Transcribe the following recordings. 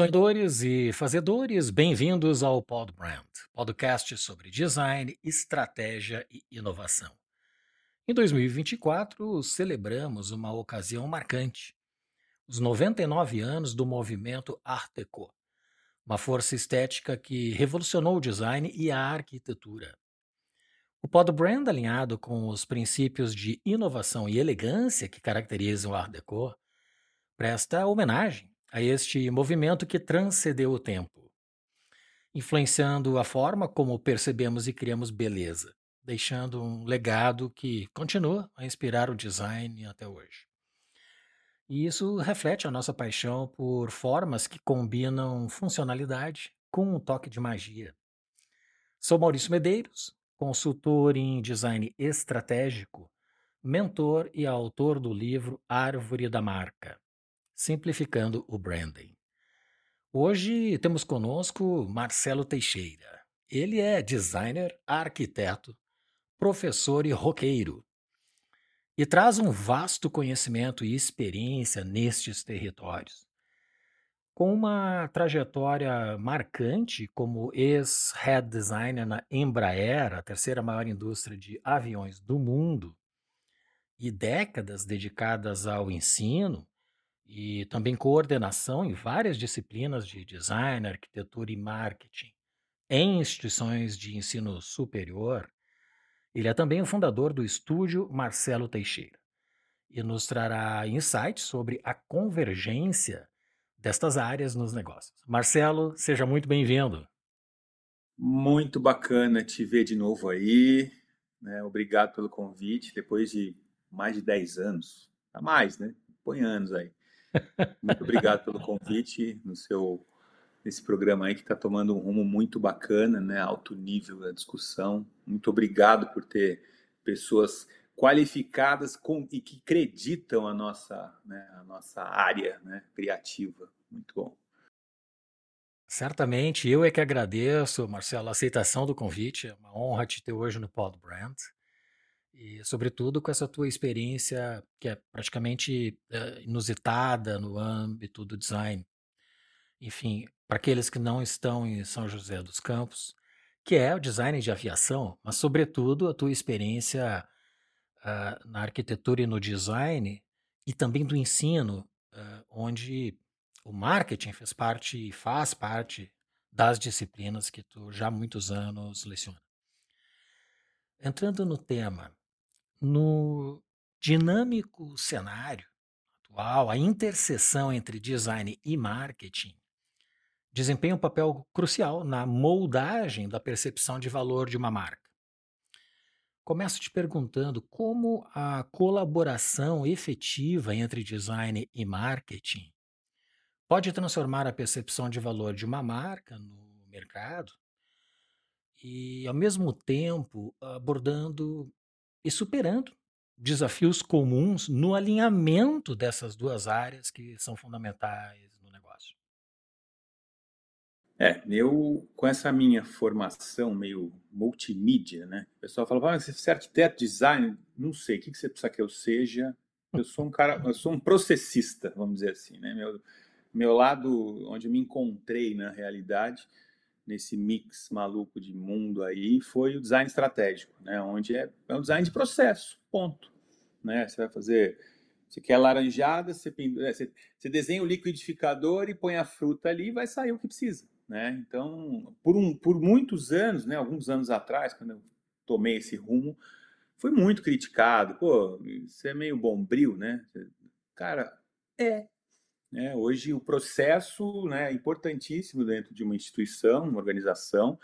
Sonhadores e fazedores, bem-vindos ao Pod Brand, podcast sobre design, estratégia e inovação. Em 2024, celebramos uma ocasião marcante: os 99 anos do movimento Art Deco, uma força estética que revolucionou o design e a arquitetura. O Pod Brand, alinhado com os princípios de inovação e elegância que caracterizam o Art Deco, presta homenagem a este movimento que transcendeu o tempo, influenciando a forma como percebemos e criamos beleza, deixando um legado que continua a inspirar o design até hoje. E isso reflete a nossa paixão por formas que combinam funcionalidade com um toque de magia. Sou Maurício Medeiros, consultor em design estratégico, mentor e autor do livro Árvore da Marca simplificando o branding. Hoje temos conosco Marcelo Teixeira. Ele é designer, arquiteto, professor e roqueiro. E traz um vasto conhecimento e experiência nestes territórios. Com uma trajetória marcante como ex-head designer na Embraer, a terceira maior indústria de aviões do mundo, e décadas dedicadas ao ensino, e também coordenação em várias disciplinas de design, arquitetura e marketing em instituições de ensino superior. Ele é também o fundador do estúdio Marcelo Teixeira e nos trará insights sobre a convergência destas áreas nos negócios. Marcelo, seja muito bem-vindo. Muito bacana te ver de novo aí. Né? Obrigado pelo convite. Depois de mais de 10 anos, a mais, né? Põe anos aí. Muito obrigado pelo convite no seu nesse programa aí que está tomando um rumo muito bacana, né? Alto nível da discussão. Muito obrigado por ter pessoas qualificadas com, e que acreditam a nossa, né, a nossa área né, criativa. Muito bom. Certamente, eu é que agradeço, Marcelo, a aceitação do convite. É uma honra te ter hoje no Pod Brand. E, sobretudo, com essa tua experiência que é praticamente uh, inusitada no âmbito do design. Enfim, para aqueles que não estão em São José dos Campos, que é o design de aviação, mas, sobretudo, a tua experiência uh, na arquitetura e no design, e também do ensino, uh, onde o marketing fez parte e faz parte das disciplinas que tu já há muitos anos leciona. Entrando no tema, no dinâmico cenário atual, a interseção entre design e marketing desempenha um papel crucial na moldagem da percepção de valor de uma marca. Começo te perguntando como a colaboração efetiva entre design e marketing pode transformar a percepção de valor de uma marca no mercado e, ao mesmo tempo, abordando e superando desafios comuns no alinhamento dessas duas áreas que são fundamentais no negócio. É, eu com essa minha formação meio multimídia, né? O pessoal fala, ah, você é arquiteto, design, não sei, o que você precisa que eu seja? Eu sou um cara, eu sou um processista, vamos dizer assim, né? Meu, meu lado, onde eu me encontrei na realidade, nesse mix maluco de mundo aí foi o design estratégico, né? Onde é, é um design de processo, ponto. Né? Você vai fazer, você quer laranjada, você, é, você, você desenha o liquidificador e põe a fruta ali e vai sair o que precisa, né? Então, por, um, por muitos anos, né? Alguns anos atrás, quando eu tomei esse rumo, foi muito criticado. Pô, você é meio bombril, né? Cara, é, né? Hoje, o processo né, é importantíssimo dentro de uma instituição, uma organização,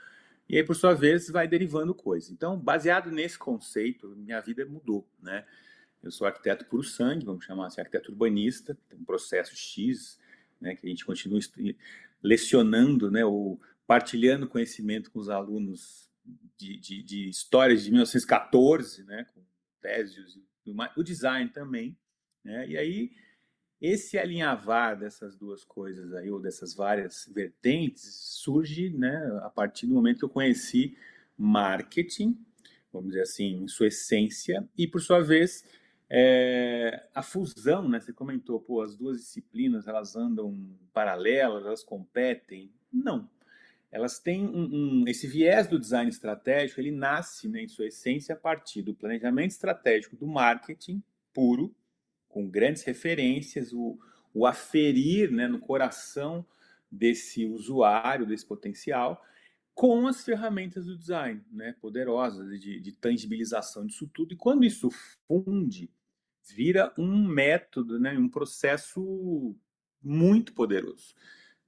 e aí, por sua vez, vai derivando coisa. Então, baseado nesse conceito, minha vida mudou. Né? Eu sou arquiteto puro sangue, vamos chamar assim, arquiteto urbanista, tem um processo X, né, que a gente continua lecionando, né, ou partilhando conhecimento com os alunos de, de, de histórias de 1914, né, com teses, o design também. Né, e aí esse alinhavar dessas duas coisas aí, ou dessas várias vertentes, surge né, a partir do momento que eu conheci marketing, vamos dizer assim, em sua essência, e por sua vez, é, a fusão, né? Você comentou, pô, as duas disciplinas elas andam paralelas, elas competem? Não. Elas têm um, um, esse viés do design estratégico, ele nasce, né, em sua essência, a partir do planejamento estratégico do marketing puro, com grandes referências, o, o aferir né, no coração desse usuário, desse potencial, com as ferramentas do design, né, poderosas de, de tangibilização disso tudo. E quando isso funde, vira um método, né, um processo muito poderoso,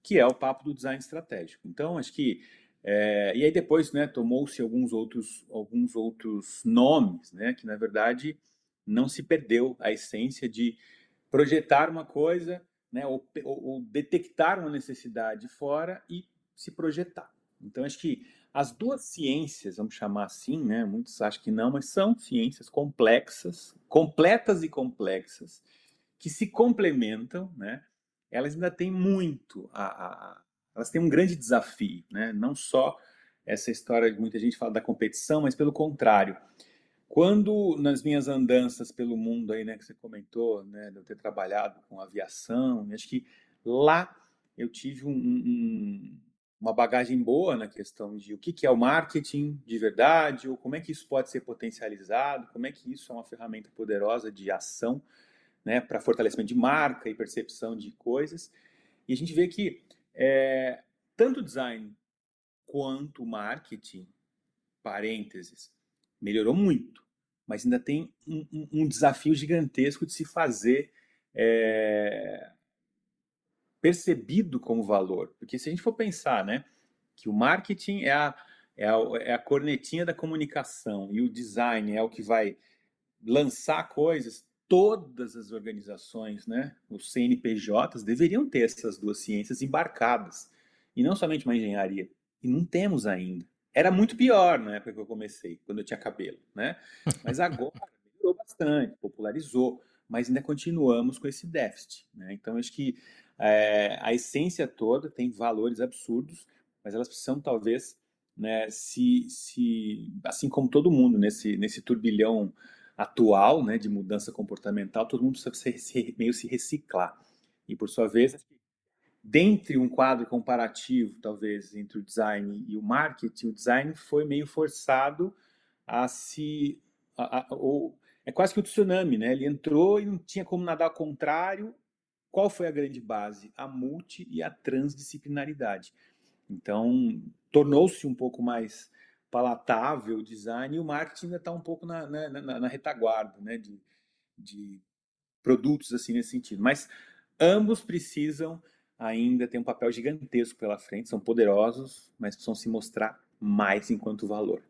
que é o papo do design estratégico. Então, acho que é, e aí depois, né, tomou-se alguns outros alguns outros nomes, né, que na verdade não se perdeu a essência de projetar uma coisa, né, ou, ou, detectar uma necessidade fora e se projetar. Então, acho que as duas ciências, vamos chamar assim, né? Muitos acham que não, mas são ciências complexas, completas e complexas, que se complementam, né? Elas ainda têm muito, a, a, elas têm um grande desafio, né? Não só essa história de muita gente fala da competição, mas pelo contrário. Quando nas minhas andanças pelo mundo aí, né, que você comentou, né, de eu ter trabalhado com aviação, acho que lá eu tive um, um uma bagagem boa na questão de o que, que é o marketing de verdade, ou como é que isso pode ser potencializado, como é que isso é uma ferramenta poderosa de ação né, para fortalecimento de marca e percepção de coisas. E a gente vê que é, tanto design quanto marketing, parênteses, melhorou muito, mas ainda tem um, um, desafio gigantesco de se fazer é, percebido como valor. Porque se a gente for pensar, né, que o marketing é a, é a, é a cornetinha da comunicação e o design é o que vai lançar coisas, todas as organizações, né, os CNPJs, deveriam ter essas duas ciências embarcadas. E não somente uma engenharia. E não temos ainda. Era muito pior na época que eu comecei, quando eu tinha cabelo, né? Mas agora melhorou bastante, popularizou, mas ainda continuamos com esse déficit, né? Então acho que é, a essência toda tem valores absurdos, mas elas precisam talvez, né, se, se assim como todo mundo nesse, nesse turbilhão atual, né, de mudança comportamental, todo mundo precisa se, se, meio se reciclar. E por sua vez, dentre um quadro comparativo, talvez, entre o design e o marketing, o design foi meio forçado a se. A, a, ou, é quase que o tsunami, né? Ele entrou e não tinha como nadar ao contrário, qual foi a grande base? A multi e a transdisciplinaridade. Então, tornou-se um pouco mais palatável o design e o marketing ainda está um pouco na, na, na, na retaguarda né, de, de produtos assim nesse sentido. Mas ambos precisam ainda ter um papel gigantesco pela frente, são poderosos, mas precisam se mostrar mais enquanto valor.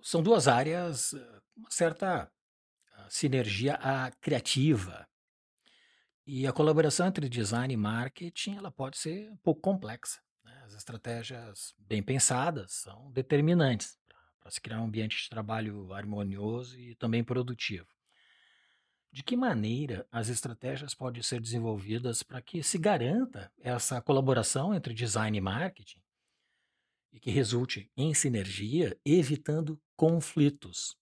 São duas áreas, uma certa sinergia a criativa. E a colaboração entre design e marketing ela pode ser um pouco complexa. Né? As estratégias bem pensadas são determinantes para se criar um ambiente de trabalho harmonioso e também produtivo. De que maneira as estratégias podem ser desenvolvidas para que se garanta essa colaboração entre design e marketing e que resulte em sinergia, evitando conflitos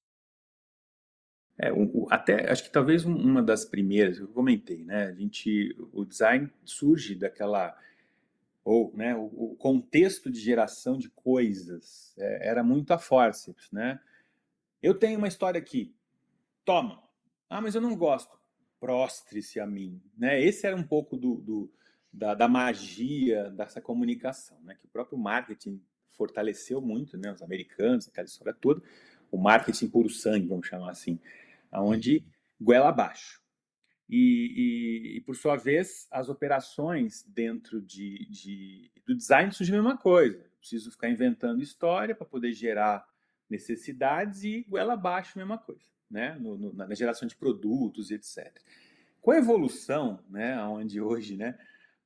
é, o, até acho que talvez uma das primeiras eu comentei, né? A gente, o design surge daquela ou, né? O, o contexto de geração de coisas é, era muito a forceps, né? Eu tenho uma história aqui, toma. Ah, mas eu não gosto. Prostre-se a mim, né? Esse era um pouco do, do da, da, magia dessa comunicação, né? Que o próprio marketing fortaleceu muito, né? Os americanos, aquela história toda, o marketing puro sangue, vamos chamar assim aonde goela abaixo. E, e, e, por sua vez, as operações dentro de, de, do design surgem a mesma coisa. Preciso ficar inventando história para poder gerar necessidades e goela abaixo mesma coisa, né? No, no, na geração de produtos, etc. Com a evolução, né, onde hoje, né,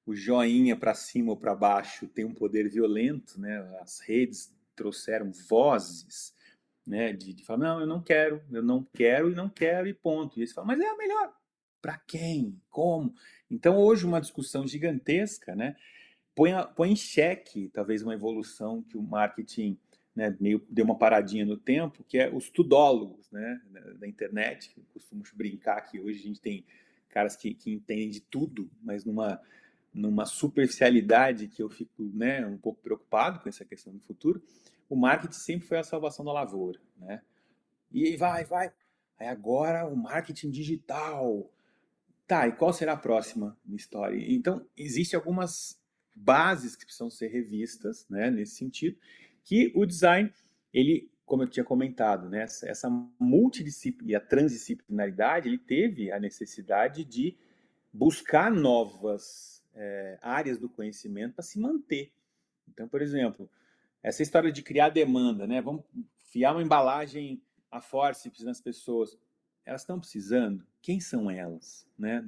o joinha para cima ou para baixo tem um poder violento, né? As redes trouxeram vozes né? De, de falar, não, eu não quero, eu não quero e não quero e ponto. E eles falam, mas é a melhor. Para quem? Como? Então, hoje, uma discussão gigantesca, né? Põe, a, põe em xeque, talvez, uma evolução que o marketing né, meio deu uma paradinha no tempo, que é os tudólogos né, da internet, costumo brincar que hoje a gente tem caras que, que entendem de tudo, mas numa, numa superficialidade que eu fico né, um pouco preocupado com essa questão do futuro, o marketing sempre foi a salvação da lavoura. Né? E vai, vai. Aí agora o marketing digital. Tá, e qual será a próxima história? Então, existem algumas bases que precisam ser revistas né, nesse sentido que o design, ele, como eu tinha comentado, né, essa, essa e a transdisciplinaridade, ele teve a necessidade de buscar novas é, áreas do conhecimento para se manter. Então, por exemplo, essa história de criar demanda, né? Vamos fiar uma embalagem a forceps nas pessoas. Elas estão precisando? Quem são elas? Né?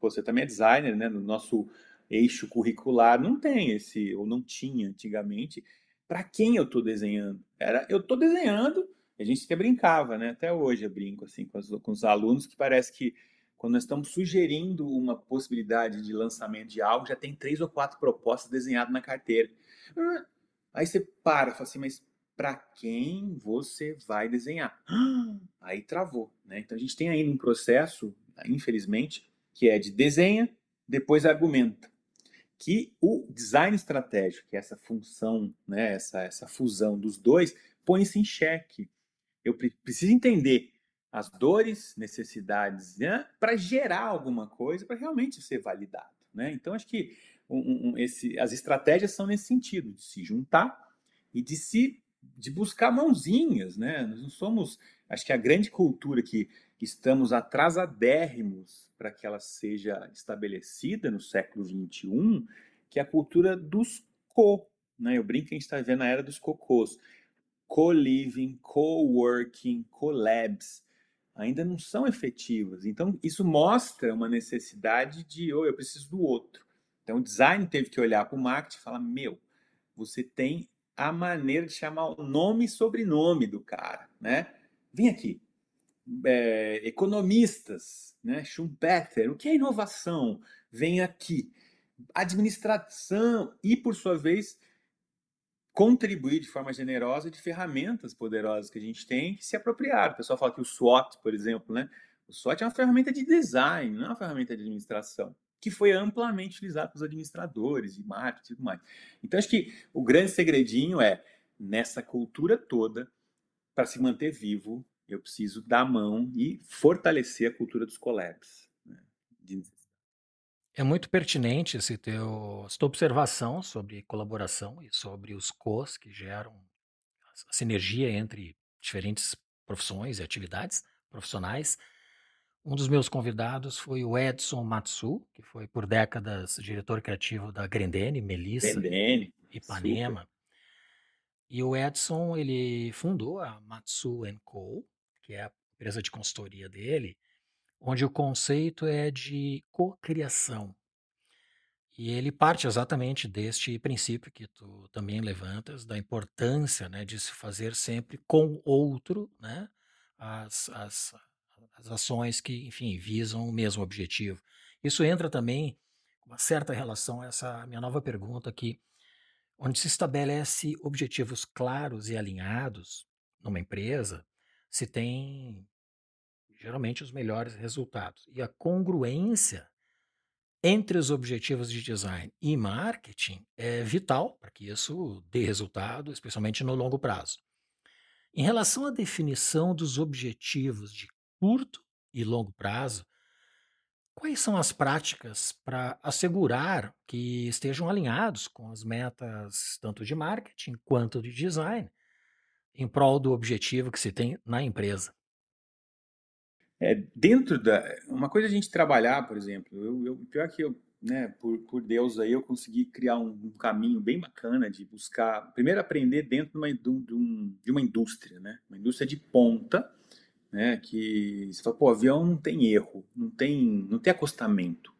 Você também é designer, né? No nosso eixo curricular não tem esse, ou não tinha antigamente, para quem eu estou desenhando. Era, eu estou desenhando, a gente até brincava, né? Até hoje eu brinco assim com os, com os alunos que parece que quando nós estamos sugerindo uma possibilidade de lançamento de algo, já tem três ou quatro propostas desenhadas na carteira. Aí você para, fala assim, mas para quem você vai desenhar? Aí travou, né? Então a gente tem ainda um processo, infelizmente, que é de desenha, depois argumenta que o design estratégico, que é essa função, né, essa, essa fusão dos dois, põe-se em xeque. Eu preciso entender as dores, necessidades, né, para gerar alguma coisa, para realmente ser validado. Né? Então, acho que um, um, esse, as estratégias são nesse sentido, de se juntar e de se de buscar mãozinhas. Né? Nós não somos, acho que a grande cultura que estamos atrasadérrimos para que ela seja estabelecida no século XXI, que é a cultura dos co. Né? Eu brinco que a gente está vendo a era dos cocôs. Co-living, co-working, co-labs ainda não são efetivas. Então, isso mostra uma necessidade de, oh, eu preciso do outro. Então, o design teve que olhar para o marketing e falar: meu, você tem a maneira de chamar o nome e sobrenome do cara, né? Vem aqui, é, economistas, né? Schumpeter, o que é inovação? Vem aqui. Administração e, por sua vez, contribuir de forma generosa de ferramentas poderosas que a gente tem que se apropriar. O pessoal fala que o SWOT, por exemplo, né? O SWOT é uma ferramenta de design, não é uma ferramenta de administração, que foi amplamente utilizada pelos administradores de marketing e tudo mais. Então, acho que o grande segredinho é, nessa cultura toda, para se manter vivo, eu preciso dar a mão e fortalecer a cultura dos collabs. Né? É muito pertinente esse teu, essa tua observação sobre colaboração e sobre os cos que geram a sinergia entre diferentes profissões e atividades profissionais. Um dos meus convidados foi o Edson Matsu, que foi por décadas diretor criativo da Grendene, Melissa, Grendene, Ipanema. Super. E o Edson, ele fundou a Matsu Co, que é a empresa de consultoria dele, onde o conceito é de cocriação. E ele parte exatamente deste princípio que tu também levantas, da importância né, de se fazer sempre com outro né, as, as, as ações que, enfim, visam o mesmo objetivo. Isso entra também uma certa relação a essa minha nova pergunta aqui, onde se estabelece objetivos claros e alinhados numa empresa, se tem geralmente os melhores resultados. E a congruência entre os objetivos de design e marketing é vital para que isso dê resultado, especialmente no longo prazo. Em relação à definição dos objetivos de curto e longo prazo, quais são as práticas para assegurar que estejam alinhados com as metas tanto de marketing quanto de design em prol do objetivo que se tem na empresa. É, dentro da. Uma coisa a gente trabalhar, por exemplo, eu, eu pior que eu, né, por, por Deus aí, eu consegui criar um, um caminho bem bacana de buscar, primeiro aprender dentro de uma, de, um, de uma indústria, né? Uma indústria de ponta, né? Que você fala, pô, avião não tem erro, não tem, não tem acostamento.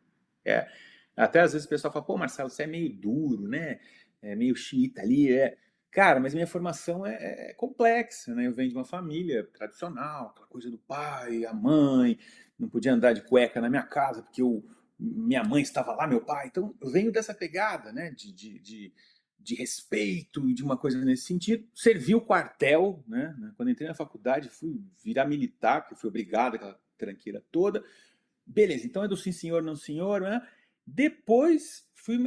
É, até às vezes o pessoal fala, pô, Marcelo, você é meio duro, né? É meio xiita ali, é. Cara, mas minha formação é, é, complexa, né? Eu venho de uma família tradicional, aquela coisa do pai, a mãe, não podia andar de cueca na minha casa porque eu, minha mãe estava lá, meu pai. Então, eu venho dessa pegada, né? De, de, de de respeito, de uma coisa nesse sentido. Servi o quartel, né? Quando entrei na faculdade, fui virar militar, porque fui obrigado, aquela tranqueira toda. Beleza, então é do sim senhor, não senhor, né? Depois fui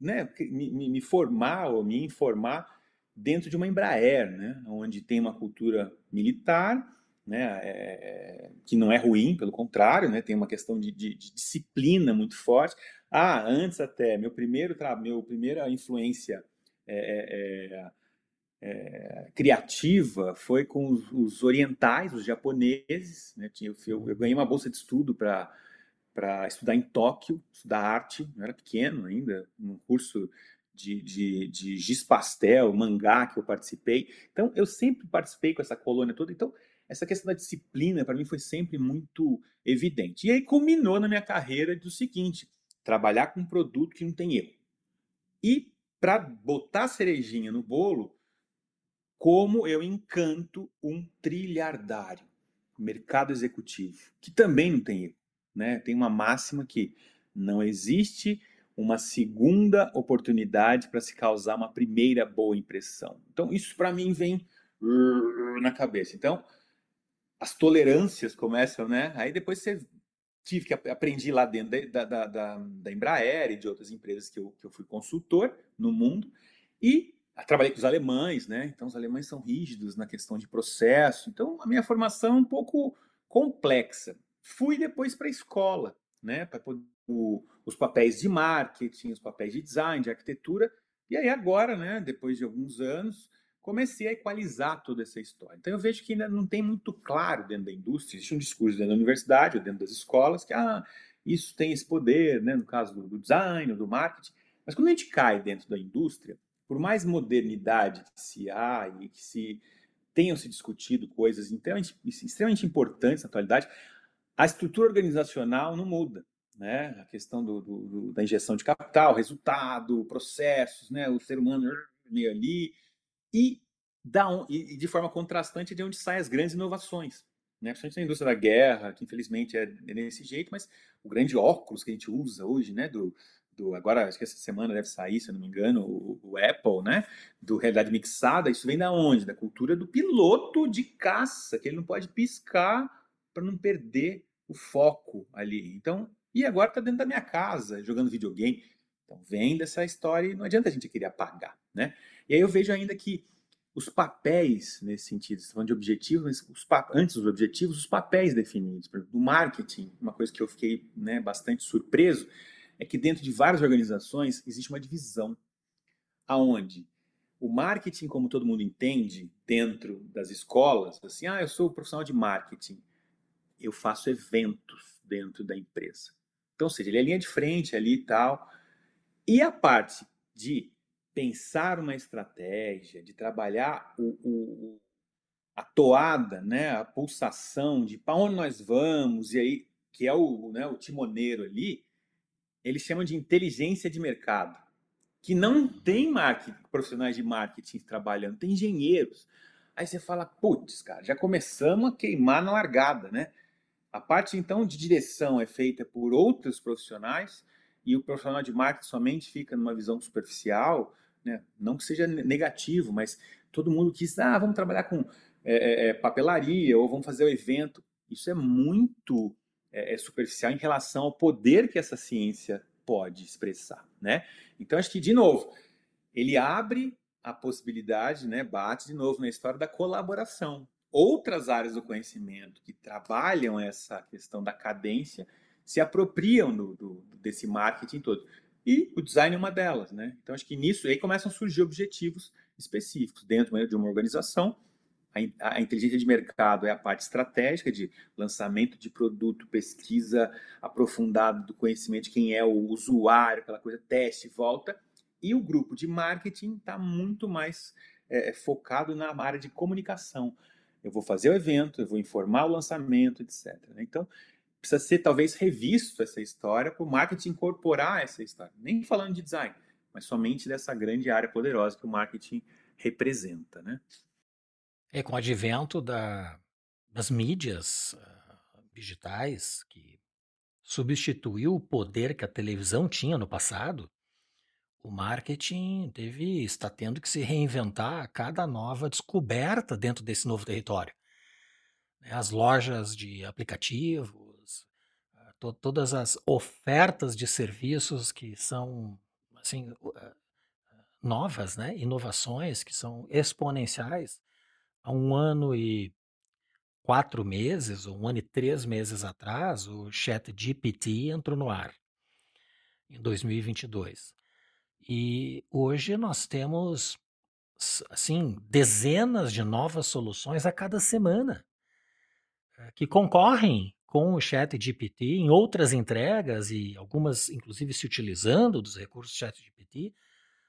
né, me, me formar ou me informar dentro de uma Embraer, né? Onde tem uma cultura militar, né, é, que não é ruim, pelo contrário, né, tem uma questão de, de, de, disciplina muito forte. Ah, antes até, meu primeiro meu primeira influência é, é, é, criativa foi com os, os, orientais, os japoneses. Né, eu, eu, eu ganhei uma bolsa de estudo para para estudar em Tóquio, estudar arte, eu era pequeno ainda, num curso de, de, de giz pastel, mangá que eu participei. Então, eu sempre participei com essa colônia toda. Então, essa questão da disciplina para mim foi sempre muito evidente. E aí culminou na minha carreira do seguinte: trabalhar com um produto que não tem erro. E para botar cerejinha no bolo, como eu encanto um trilhardário, mercado executivo, que também não tem erro. Né? Tem uma máxima que não existe uma segunda oportunidade para se causar uma primeira boa impressão. Então, isso para mim vem na cabeça. Então, as tolerâncias começam, né? Aí depois você tive que aprendi lá dentro da, da, da, da Embraer e de outras empresas que eu, que eu fui consultor no mundo e trabalhei com os alemães, né? Então os alemães são rígidos na questão de processo. Então a minha formação é um pouco complexa. Fui depois para a escola, né? Para os papéis de marketing, os papéis de design, de arquitetura. E aí agora, né? Depois de alguns anos, comecei a equalizar toda essa história. Então eu vejo que ainda não tem muito claro dentro da indústria, existe um discurso dentro da universidade ou dentro das escolas que ah, isso tem esse poder, né, no caso do, design do marketing, mas quando a gente cai dentro da indústria, por mais modernidade que se há e que se tenham se discutido coisas extremamente, extremamente importantes na atualidade, a estrutura organizacional não muda. Né? A questão do, do, da injeção de capital, resultado, processos, né? o ser humano meio ali, e, da, e de forma contrastante de onde saem as grandes inovações. Né? Principalmente na indústria da guerra, que infelizmente é desse jeito, mas o grande óculos que a gente usa hoje, né, do, do, agora acho que essa semana deve sair, se eu não me engano, o, o, Apple, né? Do realidade mixada, isso vem da onde? Da cultura do piloto de caça, que ele não pode piscar para não perder o foco ali. Então, e agora está dentro da minha casa, jogando videogame. Então, vem dessa história e não adianta a gente querer apagar, né? E aí eu vejo ainda que os papéis, nesse sentido, falando de objetivos, os antes dos objetivos, os papéis definidos. Do marketing, uma coisa que eu fiquei né, bastante surpreso, é que dentro de várias organizações existe uma divisão, aonde o marketing, como todo mundo entende, dentro das escolas, assim, ah, eu sou profissional de marketing, eu faço eventos dentro da empresa. Então, ou seja, ele é linha de frente ali e tal. E a parte de pensar uma estratégia, de trabalhar o, o, a toada, né, a pulsação de para onde nós vamos, e aí, que é o, né, o timoneiro ali, eles chamam de inteligência de mercado, que não tem marketing, profissionais de marketing trabalhando, tem engenheiros. Aí você fala, putz, cara, já começamos a queimar na largada, né? A parte então de direção é feita por outros profissionais e o profissional de marketing somente fica numa visão superficial, né? Não que seja negativo, mas todo mundo quis, ah, vamos trabalhar com é, é, papelaria ou vamos fazer o evento. Isso é muito é, superficial em relação ao poder que essa ciência pode expressar, né? Então acho que de novo ele abre a possibilidade, né? Bate de novo na história da colaboração. Outras áreas do conhecimento que trabalham essa questão da cadência se apropriam do, do desse marketing todo. E o design é uma delas, né? Então acho que nisso aí começam a surgir objetivos específicos dentro de uma organização. A, a inteligência de mercado é a parte estratégica de lançamento de produto, pesquisa aprofundada do conhecimento de quem é o usuário, aquela coisa, teste, volta. E o grupo de marketing está muito mais é, focado na área de comunicação. Eu vou fazer o evento, eu vou informar o lançamento, etc. Então, precisa ser talvez revisto essa história para o marketing incorporar essa história. Nem falando de design, mas somente dessa grande área poderosa que o marketing representa, né? É com o advento da, das mídias uh, digitais que substituiu o poder que a televisão tinha no passado, o marketing teve, está tendo que se reinventar a cada nova descoberta dentro desse novo território. Né, as lojas de aplicativos, ah, to todas as ofertas de serviços que são assim ah, novas, né? inovações que são exponenciais. Há um ano e quatro meses, ou um ano e três meses atrás, o Chat GPT entrou no ar, em 2022. E hoje nós temos, assim, dezenas de novas soluções a cada semana eh, que concorrem com o Chat GPT em outras entregas e algumas, inclusive, se utilizando dos recursos do Chat GPT,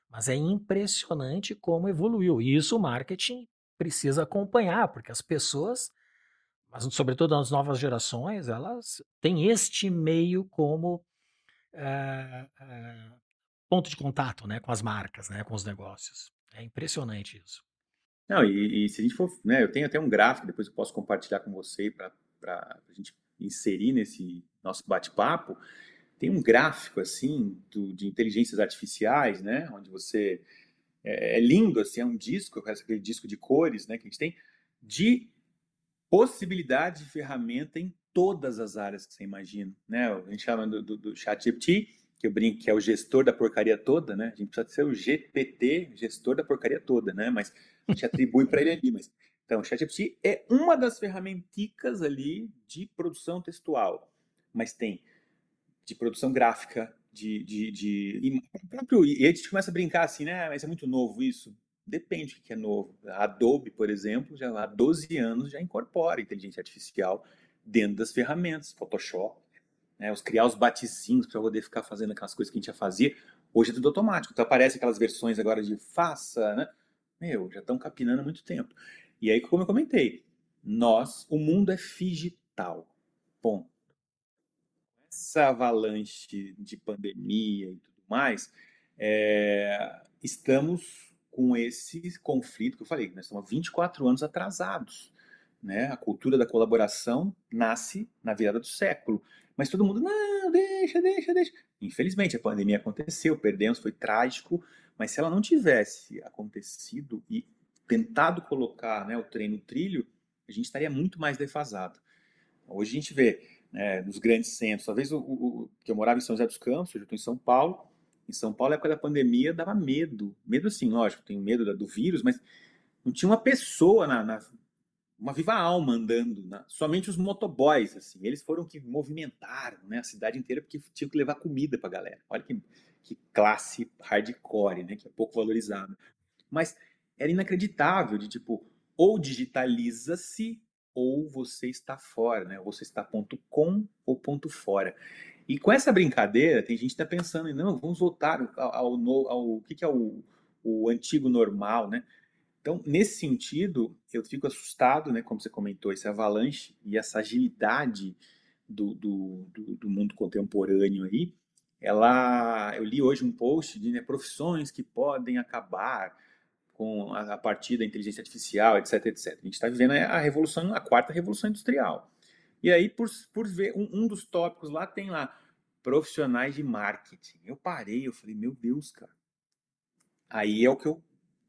mas é impressionante como evoluiu. E isso o marketing precisa acompanhar, porque as pessoas mas sobretudo as novas gerações, elas têm este meio como é, é, ponto de contato, né, com as marcas, né, com os negócios. É impressionante isso. Não, e, e se a gente for, né, eu tenho até um gráfico, depois eu posso compartilhar com você para a gente inserir nesse nosso bate-papo. Tem um gráfico assim do, de inteligências artificiais, né, onde você é, é lindo, assim, é um disco, aquele disco de cores, né, que a gente tem de possibilidade de ferramenta em todas as áreas que você imagina, né? A gente chama do, do, do chat GPT, que eu brinco que é o gestor da porcaria toda, né? A gente precisa ser o GPT, gestor da porcaria toda, né? Mas a gente atribui para ele ali, mas então, o ChatGPT é uma das ferramenticas ali de produção textual, mas tem de produção gráfica, de, de, de e, próprio, e a gente começa a brincar assim, né? Ah, mas é muito novo isso. Depende do que é novo. A Adobe, por exemplo, já há 12 anos já incorpora inteligência artificial dentro das ferramentas, Photoshop, né, os criar os batizinhos para poder ficar fazendo aquelas coisas que a gente já fazia. Hoje é tudo automático. Então aparece aquelas versões agora de faça, né? Meu, já estão capinando há muito tempo. E aí, como eu comentei, nós, o mundo é digital. Ponto. Essa avalanche de pandemia e tudo mais, é, estamos com esse conflito que eu falei, nós estamos 24 anos atrasados. Né? A cultura da colaboração nasce na virada do século. Mas todo mundo, não, deixa, deixa, deixa. Infelizmente, a pandemia aconteceu, perdemos, foi trágico, mas se ela não tivesse acontecido e tentado colocar né, o trem no trilho, a gente estaria muito mais defasado. Hoje a gente vê né, nos grandes centros, talvez o, o, que eu morava em São José dos Campos, hoje eu estou em São Paulo, em São Paulo, na época da pandemia, dava medo. Medo, assim, lógico, tenho medo do vírus, mas não tinha uma pessoa na, na uma viva alma andando, né? somente os motoboys, assim, eles foram que movimentaram né, a cidade inteira porque tinham que levar comida para a galera. Olha que, que classe hardcore, né, que é pouco valorizada. Mas era inacreditável de tipo, ou digitaliza-se ou você está fora, né? Ou você está ponto com ou ponto fora. E com essa brincadeira, tem gente que está pensando, não, vamos voltar ao, ao, ao, o que, que é o, o antigo normal, né? Então, nesse sentido, eu fico assustado, né, como você comentou, esse avalanche e essa agilidade do, do, do, do mundo contemporâneo aí, ela, eu li hoje um post de né, profissões que podem acabar com a, a, partir da inteligência artificial, etc, etc. A gente está vivendo a revolução, a quarta revolução industrial. E aí, por, por ver, um, um dos tópicos lá tem lá, profissionais de marketing. Eu parei, eu falei, meu Deus, cara. Aí é o que eu.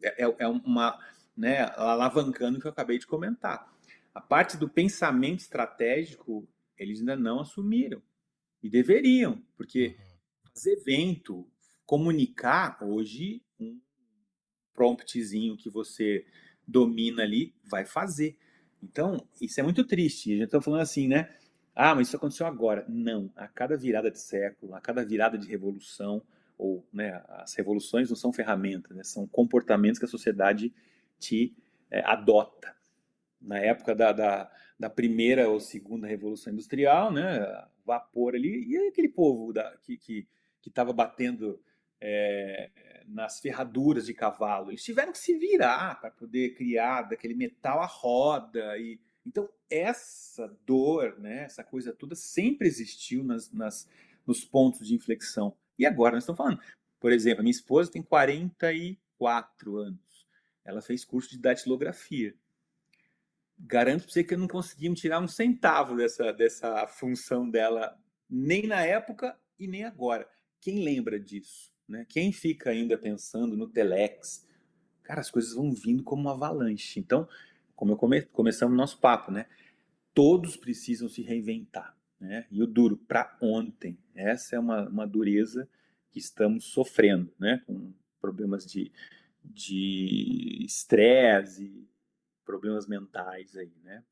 É, é, uma. Né, alavancando o que eu acabei de comentar. A parte do pensamento estratégico, eles ainda não assumiram. E deveriam, porque uhum. fazer evento, comunicar, hoje, um promptzinho que você domina ali, vai fazer. Então, isso é muito triste. A gente está falando assim, né? Ah, mas isso aconteceu agora. Não. A cada virada de século, a cada virada de revolução, ou né, as revoluções não são ferramentas, né, são comportamentos que a sociedade te é, adota. Na época da, da, da, primeira ou segunda revolução industrial, né, vapor ali, e aquele povo da, que estava batendo é, nas ferraduras de cavalo. Eles tiveram que se virar para poder criar daquele metal a roda. E então essa dor, né, essa coisa toda sempre existiu nas, nas, nos pontos de inflexão. E agora nós estamos falando. Por exemplo, a minha esposa tem 44 anos. Ela fez curso de datilografia. Garanto para você que eu não conseguimos tirar um centavo dessa, dessa função dela, nem na época e nem agora. Quem lembra disso? né? Quem fica ainda pensando no Telex? Cara, as coisas vão vindo como uma avalanche. Então, como eu come, começamos nosso papo, né? Todos precisam se reinventar, né? E o duro, para ontem. Essa é uma, uma dureza que estamos sofrendo, né? Com problemas de de estresse, problemas mentais aí, né?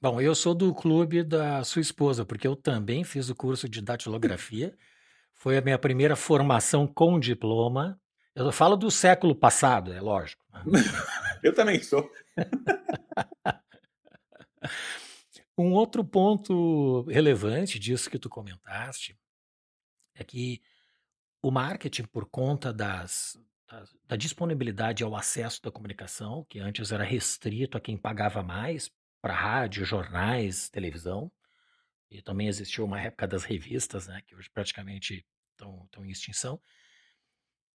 Bom, eu sou do clube da sua esposa, porque eu também fiz o curso de datilografia. Foi a minha primeira formação com diploma. Eu falo do século passado, é lógico. Eu também sou. um outro ponto relevante disso que tu comentaste é que o marketing, por conta das, da, da disponibilidade ao acesso da comunicação, que antes era restrito a quem pagava mais, para rádio, jornais, televisão, e também existiu uma época das revistas, né, que hoje praticamente estão, em extinção.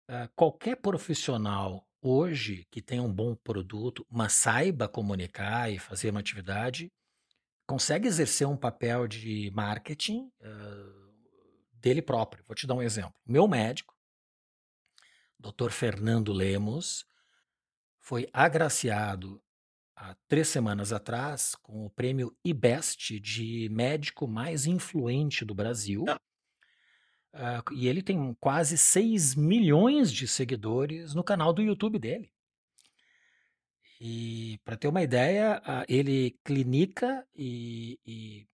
Uh, qualquer profissional hoje que tenha um bom produto, mas saiba comunicar e fazer uma atividade, consegue exercer um papel de marketing uh, dele próprio. Vou te dar um exemplo. Meu médico, Dr. Fernando Lemos, foi agraciado há três semanas atrás com o prêmio IBEST de médico mais influente do Brasil. Uh, e ele tem quase 6 milhões de seguidores no canal do YouTube dele. E para ter uma ideia, ele clinica e, e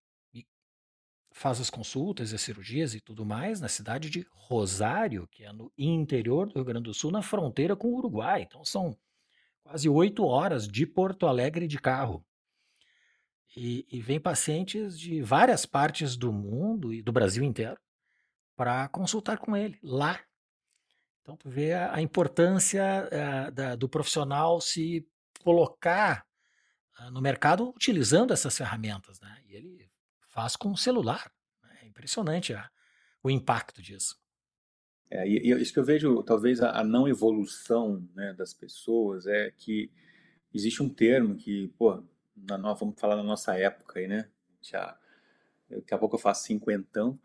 faz as consultas e as cirurgias e tudo mais na cidade de Rosário, que é no interior do Rio Grande do Sul, na fronteira com o Uruguai. Então são quase oito horas de Porto Alegre de carro. E, e vem pacientes de várias partes do mundo e do Brasil inteiro para consultar com ele lá. Então tu vê a, importância uh, da, do profissional se colocar uh, no mercado utilizando essas ferramentas, né? E ele faz com o celular. Né? É impressionante a, o impacto disso. É, e, e, isso que eu vejo, talvez a, a não evolução né, das pessoas é que existe um termo que, pô, na, vamos falar na nossa época aí, né? Já, daqui a pouco eu faço cinquentão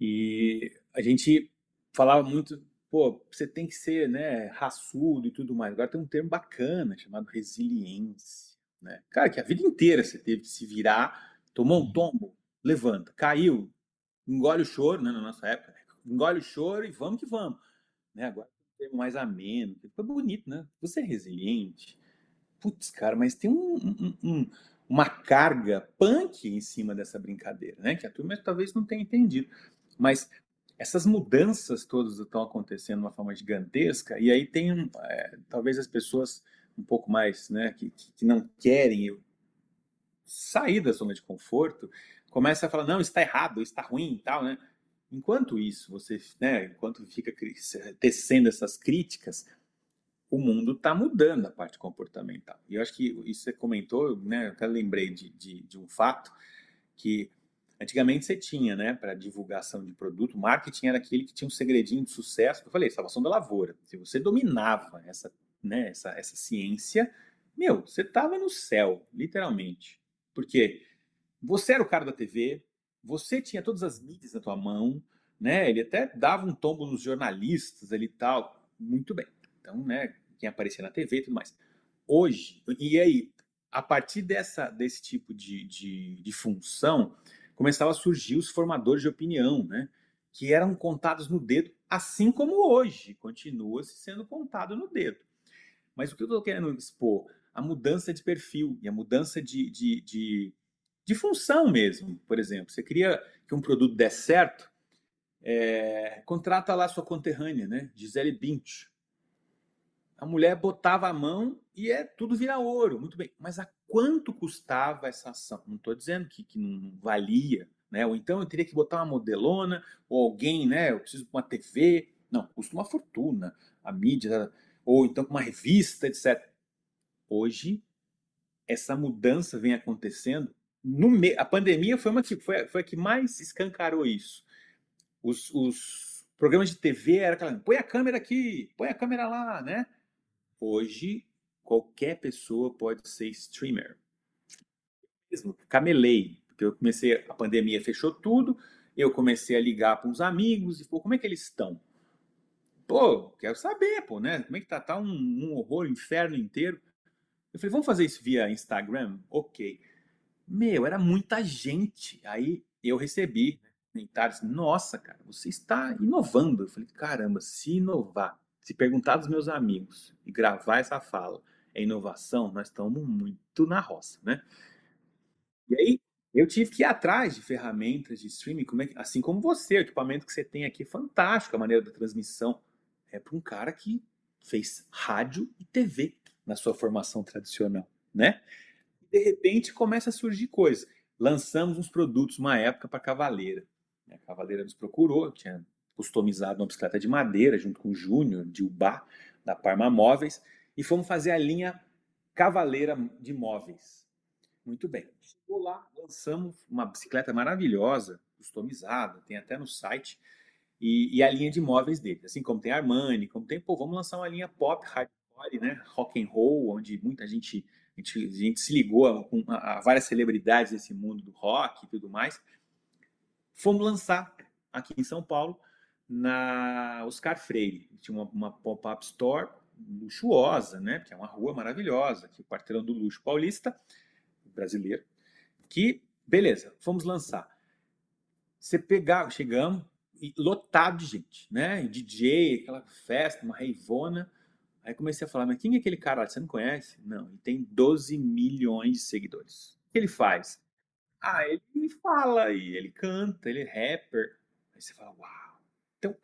e a gente falava muito, pô, você tem que ser, né, raçudo e tudo mais. Agora tem um termo bacana chamado resiliência, né? Cara, que a vida inteira você teve que se virar Tomou um uhum. tombo, levanta. Caiu, engole o choro, né, na nossa época. Engole o choro e vamos que vamos. Né, agora tem mais ameno. Foi bonito, né? Você é resiliente. Putz, cara, mas tem um, um, um, uma carga punk em cima dessa brincadeira, né? Que a turma talvez não tenha entendido. Mas essas mudanças todas estão acontecendo de uma forma gigantesca, e aí tem é, talvez as pessoas um pouco mais, né, que, que não querem sair da zona de conforto, começa a falar, não, está errado, está ruim e tal, né? Enquanto isso, você, né, enquanto fica tecendo essas críticas, o mundo está mudando a parte comportamental. E eu acho que isso você comentou, né, eu até lembrei de, de, de um fato que antigamente você tinha, né, para divulgação de produto, marketing era aquele que tinha um segredinho de sucesso, eu falei, salvação da lavoura. Se você dominava essa, né, essa, essa ciência, meu, você estava no céu, literalmente. Porque você era o cara da TV, você tinha todas as mídias na tua mão, né? Ele até dava um tombo nos jornalistas ali e tal. Muito bem. Então, né, quem aparecia na TV e tudo mais. Hoje, e aí, a partir dessa, desse tipo de, de, de função, começavam a surgir os formadores de opinião, né? Que eram contados no dedo, assim como hoje continua se sendo contado no dedo. Mas o que eu estou querendo expor a mudança de perfil e a mudança de, de, de, de função mesmo. Por exemplo, você queria que um produto desse certo, é, contrata lá sua conterrânea, né? Gisele Bint. A mulher botava a mão e é tudo vira ouro, muito bem. Mas a quanto custava essa ação? Não estou dizendo que, que não valia, né? Ou então eu teria que botar uma modelona, ou alguém, né? Eu preciso de uma TV. Não, custa uma fortuna. A mídia, ou então uma revista, etc. Hoje, essa mudança vem acontecendo. No me... A pandemia foi, uma que, foi, foi a que mais escancarou isso. Os, os programas de TV era aquela, põe a câmera aqui, põe a câmera lá, né? Hoje, qualquer pessoa pode ser streamer. Mesmo, camelei, porque eu comecei, a pandemia fechou tudo, eu comecei a ligar para uns amigos e falou, como é que eles estão? Pô, quero saber, pô, né? Como é que tá? Tá um, um horror, um inferno inteiro. Eu falei, vamos fazer isso via Instagram? Ok. Meu, era muita gente. Aí eu recebi comentários, nossa, cara, você está inovando. Eu falei, caramba, se inovar, se perguntar dos meus amigos e gravar essa fala é inovação, nós estamos muito na roça, né? E aí eu tive que ir atrás de ferramentas de streaming, como é, assim como você, o equipamento que você tem aqui é fantástico, a maneira da transmissão. É para um cara que fez rádio e TV na sua formação tradicional, né? de repente começa a surgir coisas. Lançamos uns produtos uma época para Cavaleira. A Cavaleira nos procurou, tinha customizado uma bicicleta de madeira junto com o Júnior, de Ubá, da Parma Móveis, e fomos fazer a linha Cavaleira de Móveis. Muito bem. Chegou lá, lançamos uma bicicleta maravilhosa, customizada, tem até no site, e, e, a linha de móveis dele. Assim como tem Armani, como tem, pô, vamos lançar uma linha pop, hardcore, né? Rock and roll, onde muita gente, a gente, a gente se ligou a, a, a, várias celebridades desse mundo do rock e tudo mais. Fomos lançar aqui em São Paulo, na Oscar Freire. Tinha uma, uma pop-up store luxuosa, né? Que é uma rua maravilhosa, que é o quarteirão do luxo paulista, brasileiro. Que, beleza, fomos lançar. Você pegar, chegamos, lotado de gente, né? DJ, aquela festa, uma reivona. Aí comecei a falar, mas quem é aquele cara lá? Você não conhece? Não, ele tem 12 milhões de seguidores. O que ele faz? Ah, ele fala e ele canta, ele é rapper. Aí você fala, uau. Então,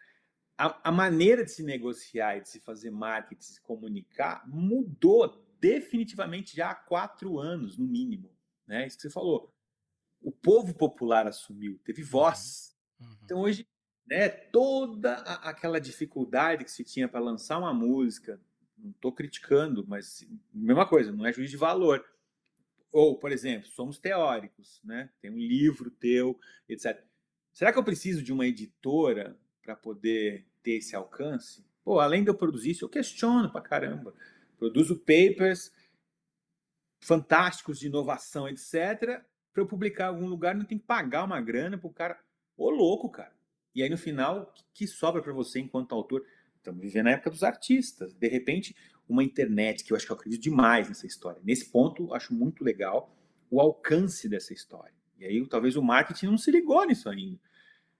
a, a maneira de se negociar e de se fazer marketing, de se comunicar, mudou definitivamente já há quatro anos, no mínimo. Né? Isso que você falou. O povo popular assumiu, teve voz. Uhum. Então, hoje, né, toda a, aquela dificuldade que se tinha para lançar uma música, não estou criticando, mas mesma coisa, não é juiz de valor. Ou, por exemplo, somos teóricos, né? Tem um livro teu, etc. Será que eu preciso de uma editora para poder ter esse alcance? Pô, além de eu produzir isso, eu questiono pra caramba. Produzo papers fantásticos de inovação, etc. Para eu publicar em algum lugar, não tem que pagar uma grana pro cara. Ô, louco, cara. E aí, no final, o que sobra para você enquanto autor? Estamos vivendo a época dos artistas. De repente, uma internet, que eu acho que eu acredito demais nessa história. Nesse ponto, acho muito legal o alcance dessa história. E aí, talvez o marketing não se ligou nisso ainda.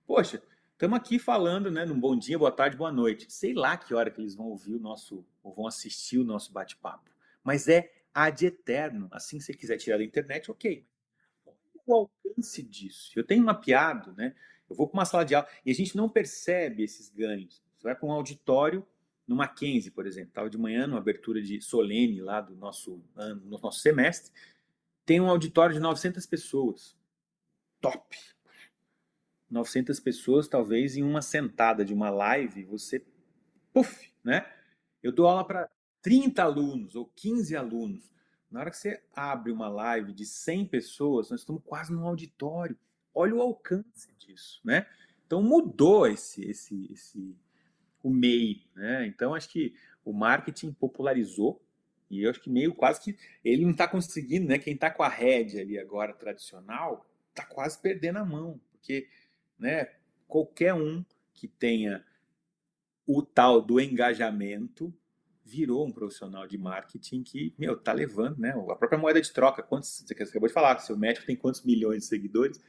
Poxa, estamos aqui falando, né, num bom dia, boa tarde, boa noite. Sei lá que hora que eles vão ouvir o nosso, ou vão assistir o nosso bate-papo. Mas é ad eterno. Assim, se você quiser tirar da internet, ok. O alcance disso. Eu tenho mapeado, né? Eu vou para uma sala de aula e a gente não percebe esses ganhos. Você vai para um auditório no Mackenzie, por exemplo. Estava de manhã, numa abertura de solene lá do nosso ano, no nosso semestre. Tem um auditório de 900 pessoas. Top! 900 pessoas, talvez em uma sentada de uma live, você, puf, né? Eu dou aula para 30 alunos ou 15 alunos. Na hora que você abre uma live de 100 pessoas, nós estamos quase num auditório. Olha o alcance disso, né? Então mudou esse, esse, esse o meio, né? Então acho que o marketing popularizou e eu acho que meio quase que ele não está conseguindo, né? Quem está com a rede ali agora tradicional está quase perdendo a mão, porque, né? Qualquer um que tenha o tal do engajamento virou um profissional de marketing que, meu, tá levando, né? A própria moeda de troca, quantos, você acabou de falar, seu médico tem quantos milhões de seguidores,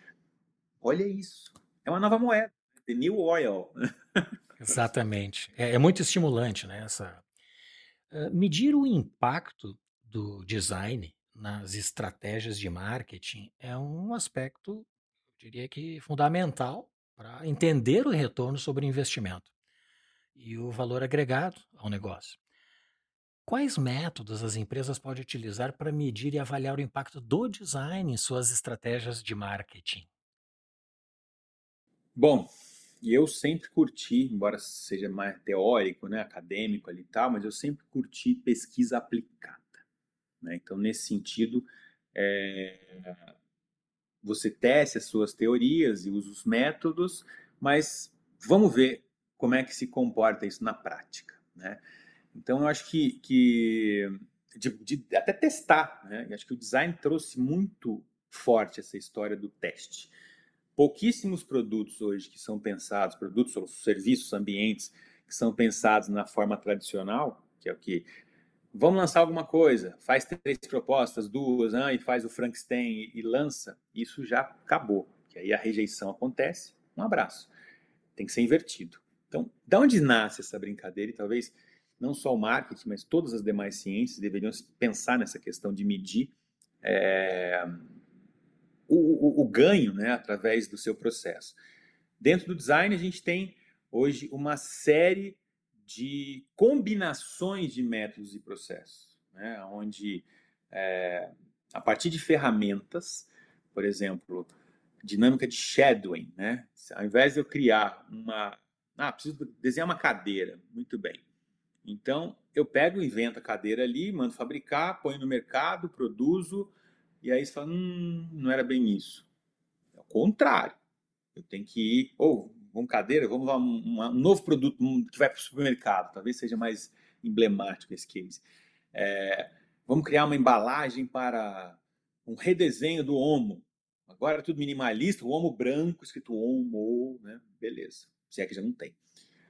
Olha isso. É uma nova moeda. The New Oil. Exatamente. É, é, muito estimulante, né? Essa, uh, medir o impacto do design nas estratégias de marketing é um aspecto, diria que fundamental para entender o retorno sobre o investimento e o valor agregado ao negócio. Quais métodos as empresas podem utilizar para medir e avaliar o impacto do design em suas estratégias de marketing? Bom, eu sempre curti, embora seja mais teórico, né, acadêmico ali e tal, mas eu sempre curti pesquisa aplicada. Né? Então, nesse sentido, é, você teste as suas teorias e usa os métodos, mas vamos ver como é que se comporta isso na prática. Né? Então, eu acho que, que de, de, até testar, né? acho que o design trouxe muito forte essa história do teste pouquíssimos produtos hoje que são pensados, produtos ou serviços, ambientes, que são pensados na forma tradicional, que é o que vamos lançar alguma coisa, faz três propostas, duas, ah, e faz o Frankenstein e, e lança, isso já acabou. Que aí a rejeição acontece, um abraço. Tem que ser invertido. Então, da onde nasce essa brincadeira? E talvez não só o marketing, mas todas as demais ciências deveriam pensar nessa questão de medir é, o, o, o, ganho né, através do seu processo. Dentro do design, a gente tem hoje uma série de combinações de métodos e processos, né, onde é, a partir de ferramentas, por exemplo, dinâmica de shadowing, né? Ao invés de eu criar uma, ah, preciso desenhar uma cadeira, muito bem. Então eu pego, invento a cadeira ali, mando fabricar, ponho no mercado, produzo e aí você fala, hum, não era bem isso. É o contrário. Eu tenho que ir, ou vamos cadeira, vamos um, um novo produto que vai para o supermercado, talvez seja mais emblemático esse case. É, vamos criar uma embalagem para um redesenho do Omo. Agora é tudo minimalista, o Omo branco, escrito Omo, né? Beleza. Se é que já não tem.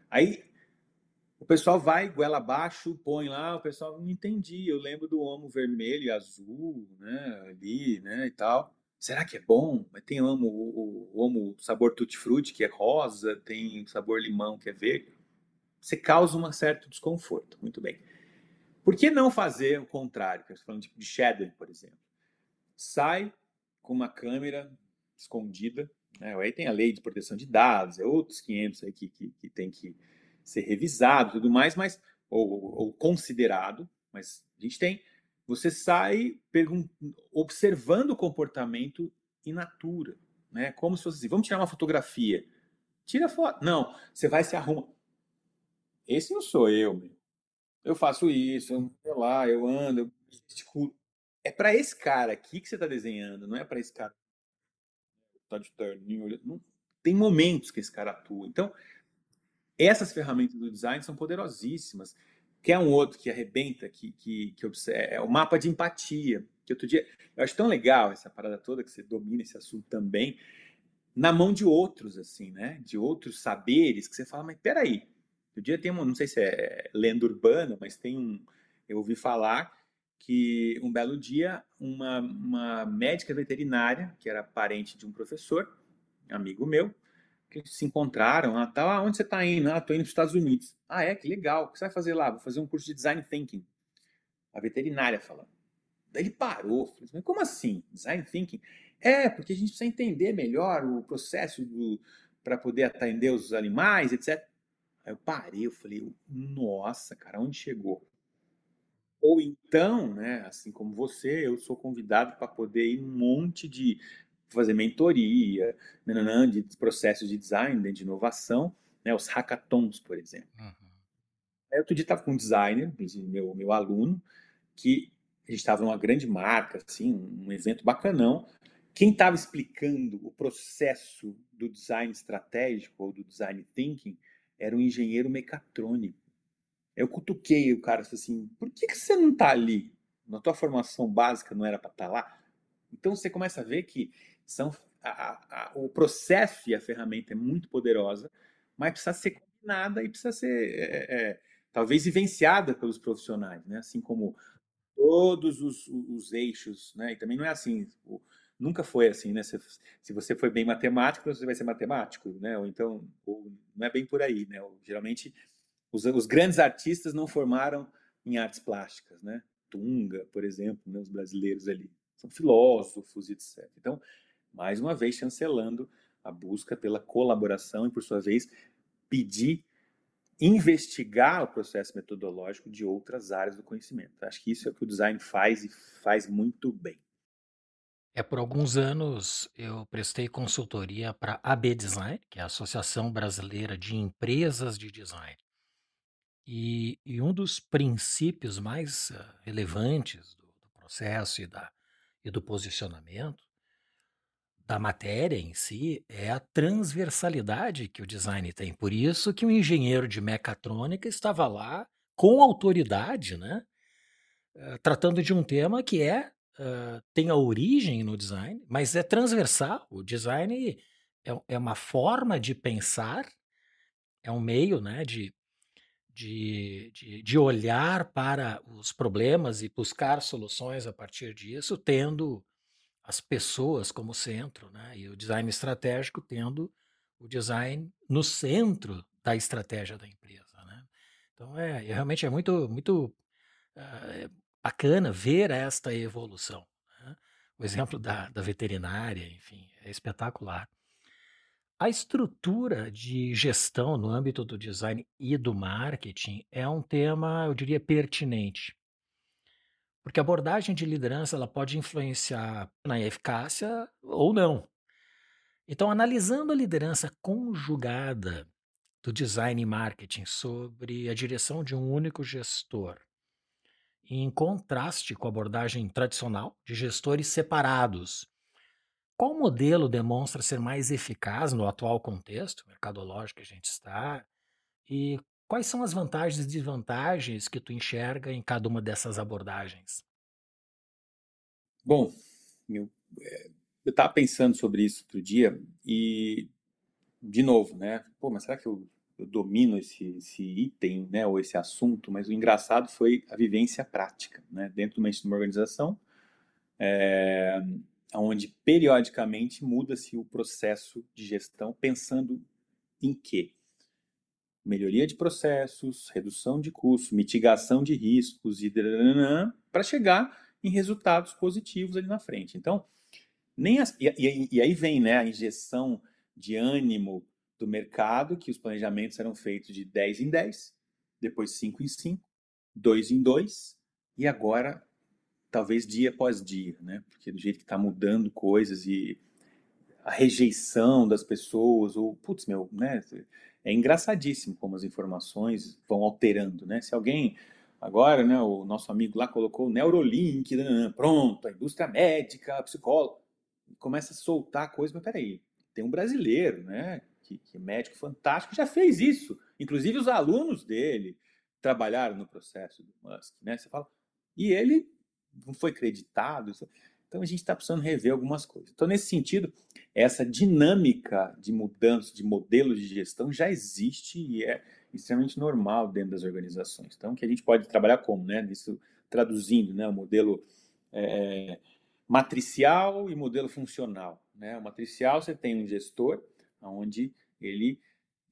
Aí o pessoal vai, goela abaixo, põe lá, o pessoal não entendi. Eu lembro do homo vermelho e azul, né? Ali, né? E tal. Será que é bom? Mas tem homo, o, o sabor tutti-frutti, que é rosa, tem sabor limão, que é verde. Você causa um certo desconforto. Muito bem. Por que não fazer o contrário? Estou falando de, de por exemplo. Sai com uma câmera escondida. Né? Aí tem a lei de proteção de dados, é outros 500 aí que, que, que tem que ser revisado, tudo mais, mas ou, ou considerado, mas a gente tem. Você sai observando o comportamento in natura, né? Como se fosse assim, vamos tirar uma fotografia. Tira foto. Não, você vai se arruma. Esse não sou eu, meu. Eu faço isso, eu, sei lá, eu ando, eu. É para esse cara aqui que você está desenhando, não é para esse cara. Tá de não, tem momentos que esse cara atua. Então, essas ferramentas do design são poderosíssimas. Quer um outro que arrebenta, que, que, que observa, é o mapa de empatia. Que outro dia, eu acho tão legal essa parada toda que você domina esse assunto também, na mão de outros, assim, né? De outros saberes que você fala, mas peraí. Outro dia tem uma, não sei se é lenda urbana, mas tem um, eu ouvi falar que um belo dia uma, uma médica veterinária, que era parente de um professor, amigo meu, que se encontraram, ah, tá, ah, onde você está indo? Ah, estou indo para os Estados Unidos. Ah, é? Que legal. O que você vai fazer lá? Vou fazer um curso de Design Thinking. A veterinária falando. Daí ele parou. Falei, mas como assim? Design Thinking? É, porque a gente precisa entender melhor o processo para poder atender os animais, etc. Aí eu parei, eu falei, nossa, cara, onde chegou? Ou então, né, assim como você, eu sou convidado para poder ir um monte de fazer mentoria, nananã, de processos de design, de inovação, né, os hackathons, por exemplo. Uhum. Aí outro dia estava com um designer, meu, meu aluno, que a gente estava numa grande marca, assim, um evento bacanão. Quem estava explicando o processo do design estratégico ou do design thinking era um engenheiro mecatrônico. Eu cutuquei o cara assim, por que, que você não está ali? Na tua formação básica não era para estar tá lá? Então você começa a ver que são a, a, o processo e a ferramenta é muito poderosa, mas precisa ser combinada e precisa ser é, é, talvez vivenciada pelos profissionais, né? Assim como todos os, os eixos, né? E também não é assim, nunca foi assim, né? Se, se, você foi bem matemático, você vai ser matemático, né? Ou então, ou, não é bem por aí, né? Ou, geralmente, os, os, grandes artistas não formaram em artes plásticas, né? Tunga, por exemplo, né? os brasileiros ali são filósofos, etc. Então, mais uma vez chancelando a busca pela colaboração e, por sua vez, pedir investigar o processo metodológico de outras áreas do conhecimento. Acho que isso é o que o design faz e faz muito bem. É, por alguns anos eu prestei consultoria para a AB Design, que é a Associação Brasileira de Empresas de Design. E, e um dos princípios mais uh, relevantes do, do processo e, da, e do posicionamento da matéria em si é a transversalidade que o design tem. Por isso que o engenheiro de mecatrônica estava lá com autoridade, né? Uh, tratando de um tema que é uh, tem a origem no design, mas é transversal. O design é, é uma forma de pensar, é um meio, né, de de, de, de olhar para os problemas e buscar soluções a partir disso, tendo as pessoas como centro, né? E o design estratégico tendo o design no centro da estratégia da empresa, né? Então é, é realmente é muito muito uh, bacana ver esta evolução. Né? O exemplo da, da veterinária, enfim, é espetacular. A estrutura de gestão no âmbito do design e do marketing é um tema, eu diria, pertinente. Porque a abordagem de liderança ela pode influenciar na eficácia ou não. Então, analisando a liderança conjugada do design e marketing sobre a direção de um único gestor, em contraste com a abordagem tradicional de gestores separados, qual modelo demonstra ser mais eficaz no atual contexto mercadológico que a gente está? E quais são as vantagens e desvantagens que tu enxerga em cada uma dessas abordagens? Bom, eu eh, estava pensando sobre isso outro dia e, de novo, né? Pô, mas será que eu, eu domino esse, esse, item, né? Ou esse assunto? Mas o engraçado foi a vivência prática, né? Dentro de uma organização. É, onde periodicamente muda-se o processo de gestão, pensando em quê? Melhoria de processos, redução de custos, mitigação de riscos e para chegar em resultados positivos ali na frente. Então, nem as, e, e, e aí vem né, a injeção de ânimo do mercado, que os planejamentos eram feitos de 10 em 10, depois 5 em 5, 2 em 2, e agora talvez dia após dia, né? Porque do jeito que está mudando coisas e a rejeição das pessoas, ou, putz, meu, né? É engraçadíssimo como as informações vão alterando, né? Se alguém, agora, né, o nosso amigo lá colocou Neurolink, né, né, pronto, a indústria médica, a psicóloga, começa a soltar coisa, mas peraí, tem um brasileiro, né, que, que é médico fantástico, já fez isso. Inclusive os alunos dele trabalharam no processo do Musk, né? Você fala, e ele não foi creditado. Então a gente está precisando rever algumas coisas. Então, nesse sentido, essa dinâmica de mudança de modelo de gestão já existe e é extremamente normal dentro das organizações. Então, que a gente pode trabalhar como, né? Isso traduzindo, né? O modelo é, matricial e modelo funcional. Né? O matricial você tem um gestor, onde ele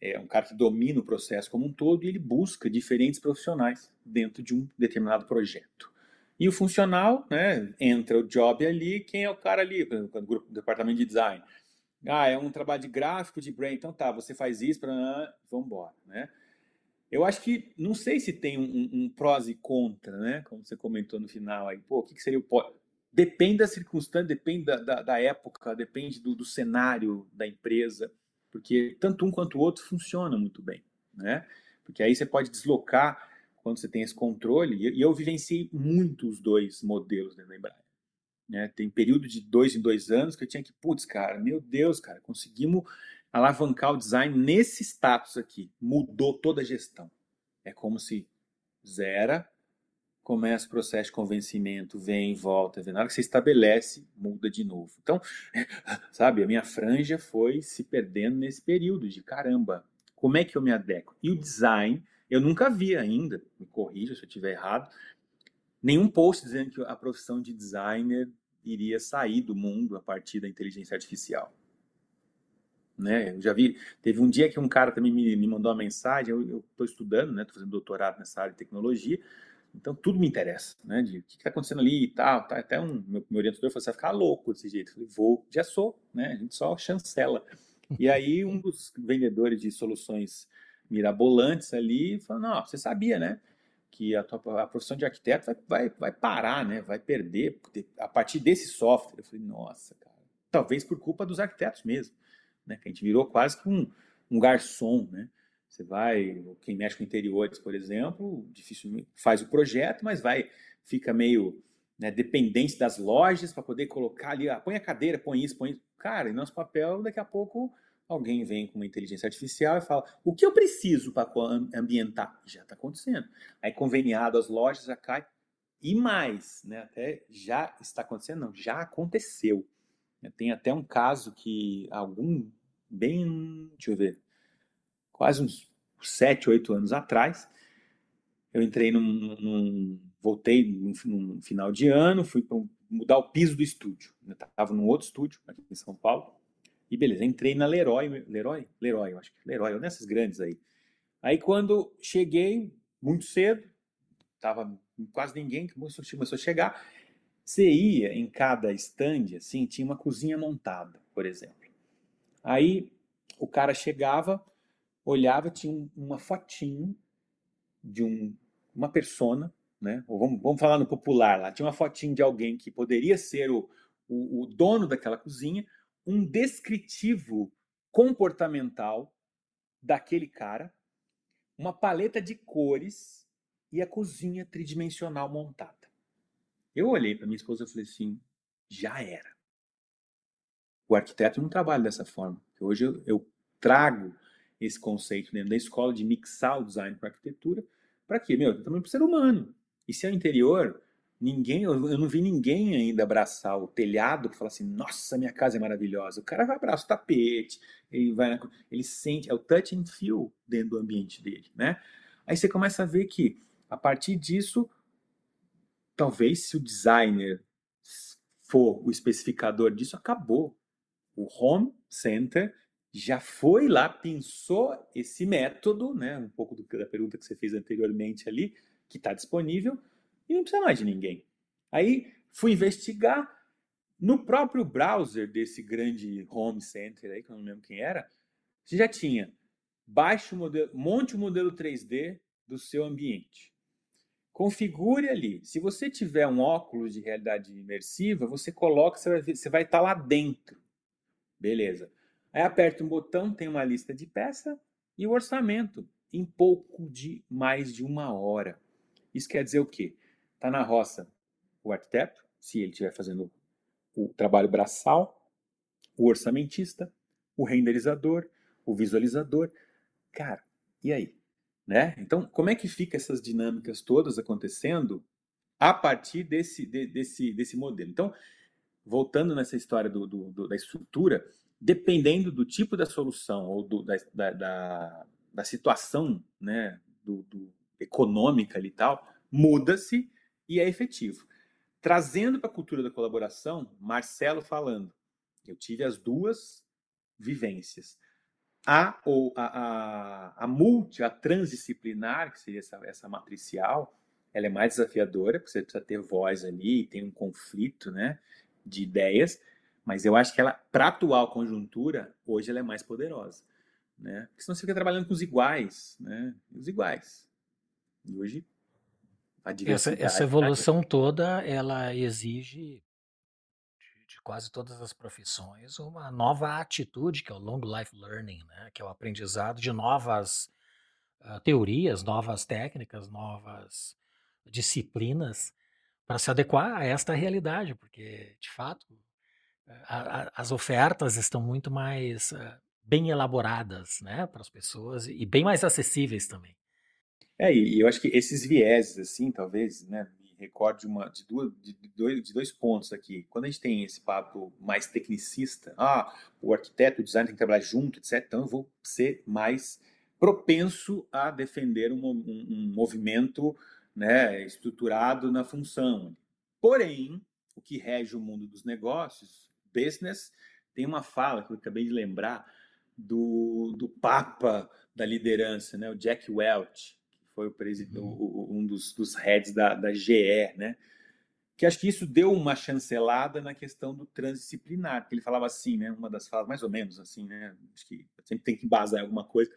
é um cara que domina o processo como um todo e ele busca diferentes profissionais dentro de um determinado projeto. E o funcional, né, entra o job ali, quem é o cara ali, por exemplo, departamento de design. Ah, é um trabalho de gráfico, de brand, então tá, você faz isso, para vamos embora, né? Eu acho que, não sei se tem um, um, prós e contra, né? Como você comentou no final aí, pô, o que, que seria o pós? Depende da circunstância, depende da, da, da época, depende do, do, cenário da empresa, porque tanto um quanto o outro funciona muito bem, né? Porque aí você pode deslocar quando você tem esse controle, e eu vivenciei muito os dois modelos dentro da Embraer. Né? Tem período de dois em dois anos que eu tinha que, putz, cara, meu Deus, cara, conseguimos alavancar o design nesse status aqui. Mudou toda a gestão. É como se zera, começa o processo de convencimento, vem, volta, vem. Na hora que você estabelece, muda de novo. Então, sabe, a minha franja foi se perdendo nesse período de caramba, como é que eu me adequo? E o design eu nunca vi ainda, me corrija se eu estiver errado, nenhum post dizendo que a profissão de designer iria sair do mundo a partir da inteligência artificial. Né? Eu já vi, teve um dia que um cara também me, me mandou uma mensagem, eu estou estudando, né? Estou fazendo doutorado nessa área de tecnologia, então tudo me interessa, né? De o que está acontecendo ali e tal, tá? Até um meu, meu orientador falou: você vai ficar louco desse jeito. Eu falei, vou, já sou, né? A gente só chancela. E aí um dos vendedores de soluções mirabolantes ali, falando, não, você sabia, né? Que a, tua, a profissão de arquiteto vai, vai, vai parar, né? Vai perder a partir desse software. Eu falei, nossa, cara. Talvez por culpa dos arquitetos mesmo, né? Que a gente virou quase que um, um garçom, né? Você vai, quem mexe com interiores, por exemplo, dificilmente faz o projeto, mas vai, fica meio né, dependente das lojas para poder colocar ali, ah, põe a cadeira, põe isso, põe isso. Cara, e nosso papel daqui a pouco alguém vem com uma inteligência artificial e fala: o que eu preciso para ambientar? Já está acontecendo. Aí, conveniado, as lojas já cai. E mais, né, até já está acontecendo, não, já aconteceu. Tem até um caso que algum, bem, deixa eu ver, quase uns sete, oito anos atrás, eu entrei num, num voltei num, num, final de ano, fui mudar o piso do estúdio. Estava num outro estúdio aqui em São Paulo. E beleza, entrei na Leroy, Leroy, Leroy, eu acho que Leroy, nessas grandes aí. Aí quando cheguei muito cedo, tava quase ninguém começou, a chegar. Você ia em cada stand, assim, tinha uma cozinha montada, por exemplo. Aí o cara chegava, olhava, tinha uma fotinho de um uma persona, né? Ou vamos, vamos falar no popular lá, tinha uma fotinho de alguém que poderia ser o, o, o dono daquela cozinha, um descritivo comportamental daquele cara, uma paleta de cores e a cozinha tridimensional montada. Eu olhei para minha esposa e falei assim: já era. O arquiteto não trabalha dessa forma. Hoje eu, eu trago esse conceito dentro da escola de mixar o design com a arquitetura para quê? Meu, também para o ser humano. E se é o interior, ninguém, eu não vi ninguém ainda abraçar o telhado para falar assim, nossa, minha casa é maravilhosa. O cara vai abraçar o tapete, ele vai, ele sente, é o touch and feel dentro do ambiente dele, né? Aí você começa a ver que a partir disso, talvez se o designer for o especificador disso, acabou. O home center já foi lá, pensou esse método, né, um pouco do, da pergunta que você fez anteriormente ali, que está disponível, e não precisa mais de ninguém. Aí fui investigar no próprio browser desse grande home center aí, que eu não lembro quem era, você já tinha baixe o modelo, monte o modelo 3D do seu ambiente. Configure ali. Se você tiver um óculos de realidade imersiva, você coloca, você vai, você vai estar tá lá dentro. Beleza. Aí aperta um botão, tem uma lista de peça e o orçamento em pouco de mais de uma hora. Isso quer dizer o quê? Está na roça o arquiteto, se ele estiver fazendo o trabalho braçal, o orçamentista, o renderizador, o visualizador. Cara, e aí? Né? Então, como é que fica essas dinâmicas todas acontecendo a partir desse, de, desse, desse modelo? Então, voltando nessa história do, do, do, da estrutura, dependendo do tipo da solução ou do, da, da, da, da, situação né, do, do econômica e tal, muda-se e é efetivo. Trazendo para a cultura da colaboração, Marcelo falando, eu tive as duas vivências. A, ou a, a, a multi, a transdisciplinar, que seria essa, essa matricial, ela é mais desafiadora, porque você precisa ter voz ali, tem um conflito né, de ideias, mas eu acho que ela, para a atual conjuntura, hoje ela é mais poderosa. Né? Porque senão você fica trabalhando com os iguais, né? Os iguais. E hoje a diversidade... Essa, essa evolução tá toda, ela exige de, de, quase todas as profissões uma nova atitude, que é o long life learning, né? Que é o aprendizado de novas uh, teorias, novas técnicas, novas disciplinas para se adequar a esta realidade, porque, de fato, a, a, as ofertas estão muito mais uh, bem elaboradas né, para as pessoas e bem mais acessíveis também. É, e eu acho que esses vieses, assim, talvez, né, me recorde uma, de, duas, de, dois, de dois pontos aqui. Quando a gente tem esse papo mais tecnicista, ah, o arquiteto, o designer tem que trabalhar junto, etc., então eu vou ser mais propenso a defender um, um, um movimento né, estruturado na função. Porém, o que rege o mundo dos negócios business, tem uma fala que eu acabei de lembrar do, do Papa da liderança, né, o Jack Welch, foi o presidente, uhum. um dos, dos heads da, da GE, né, que acho que isso deu uma chancelada na questão do transdisciplinar, porque ele falava assim, né, uma das falas, mais ou menos assim, né, acho que sempre tem que embasar em alguma coisa,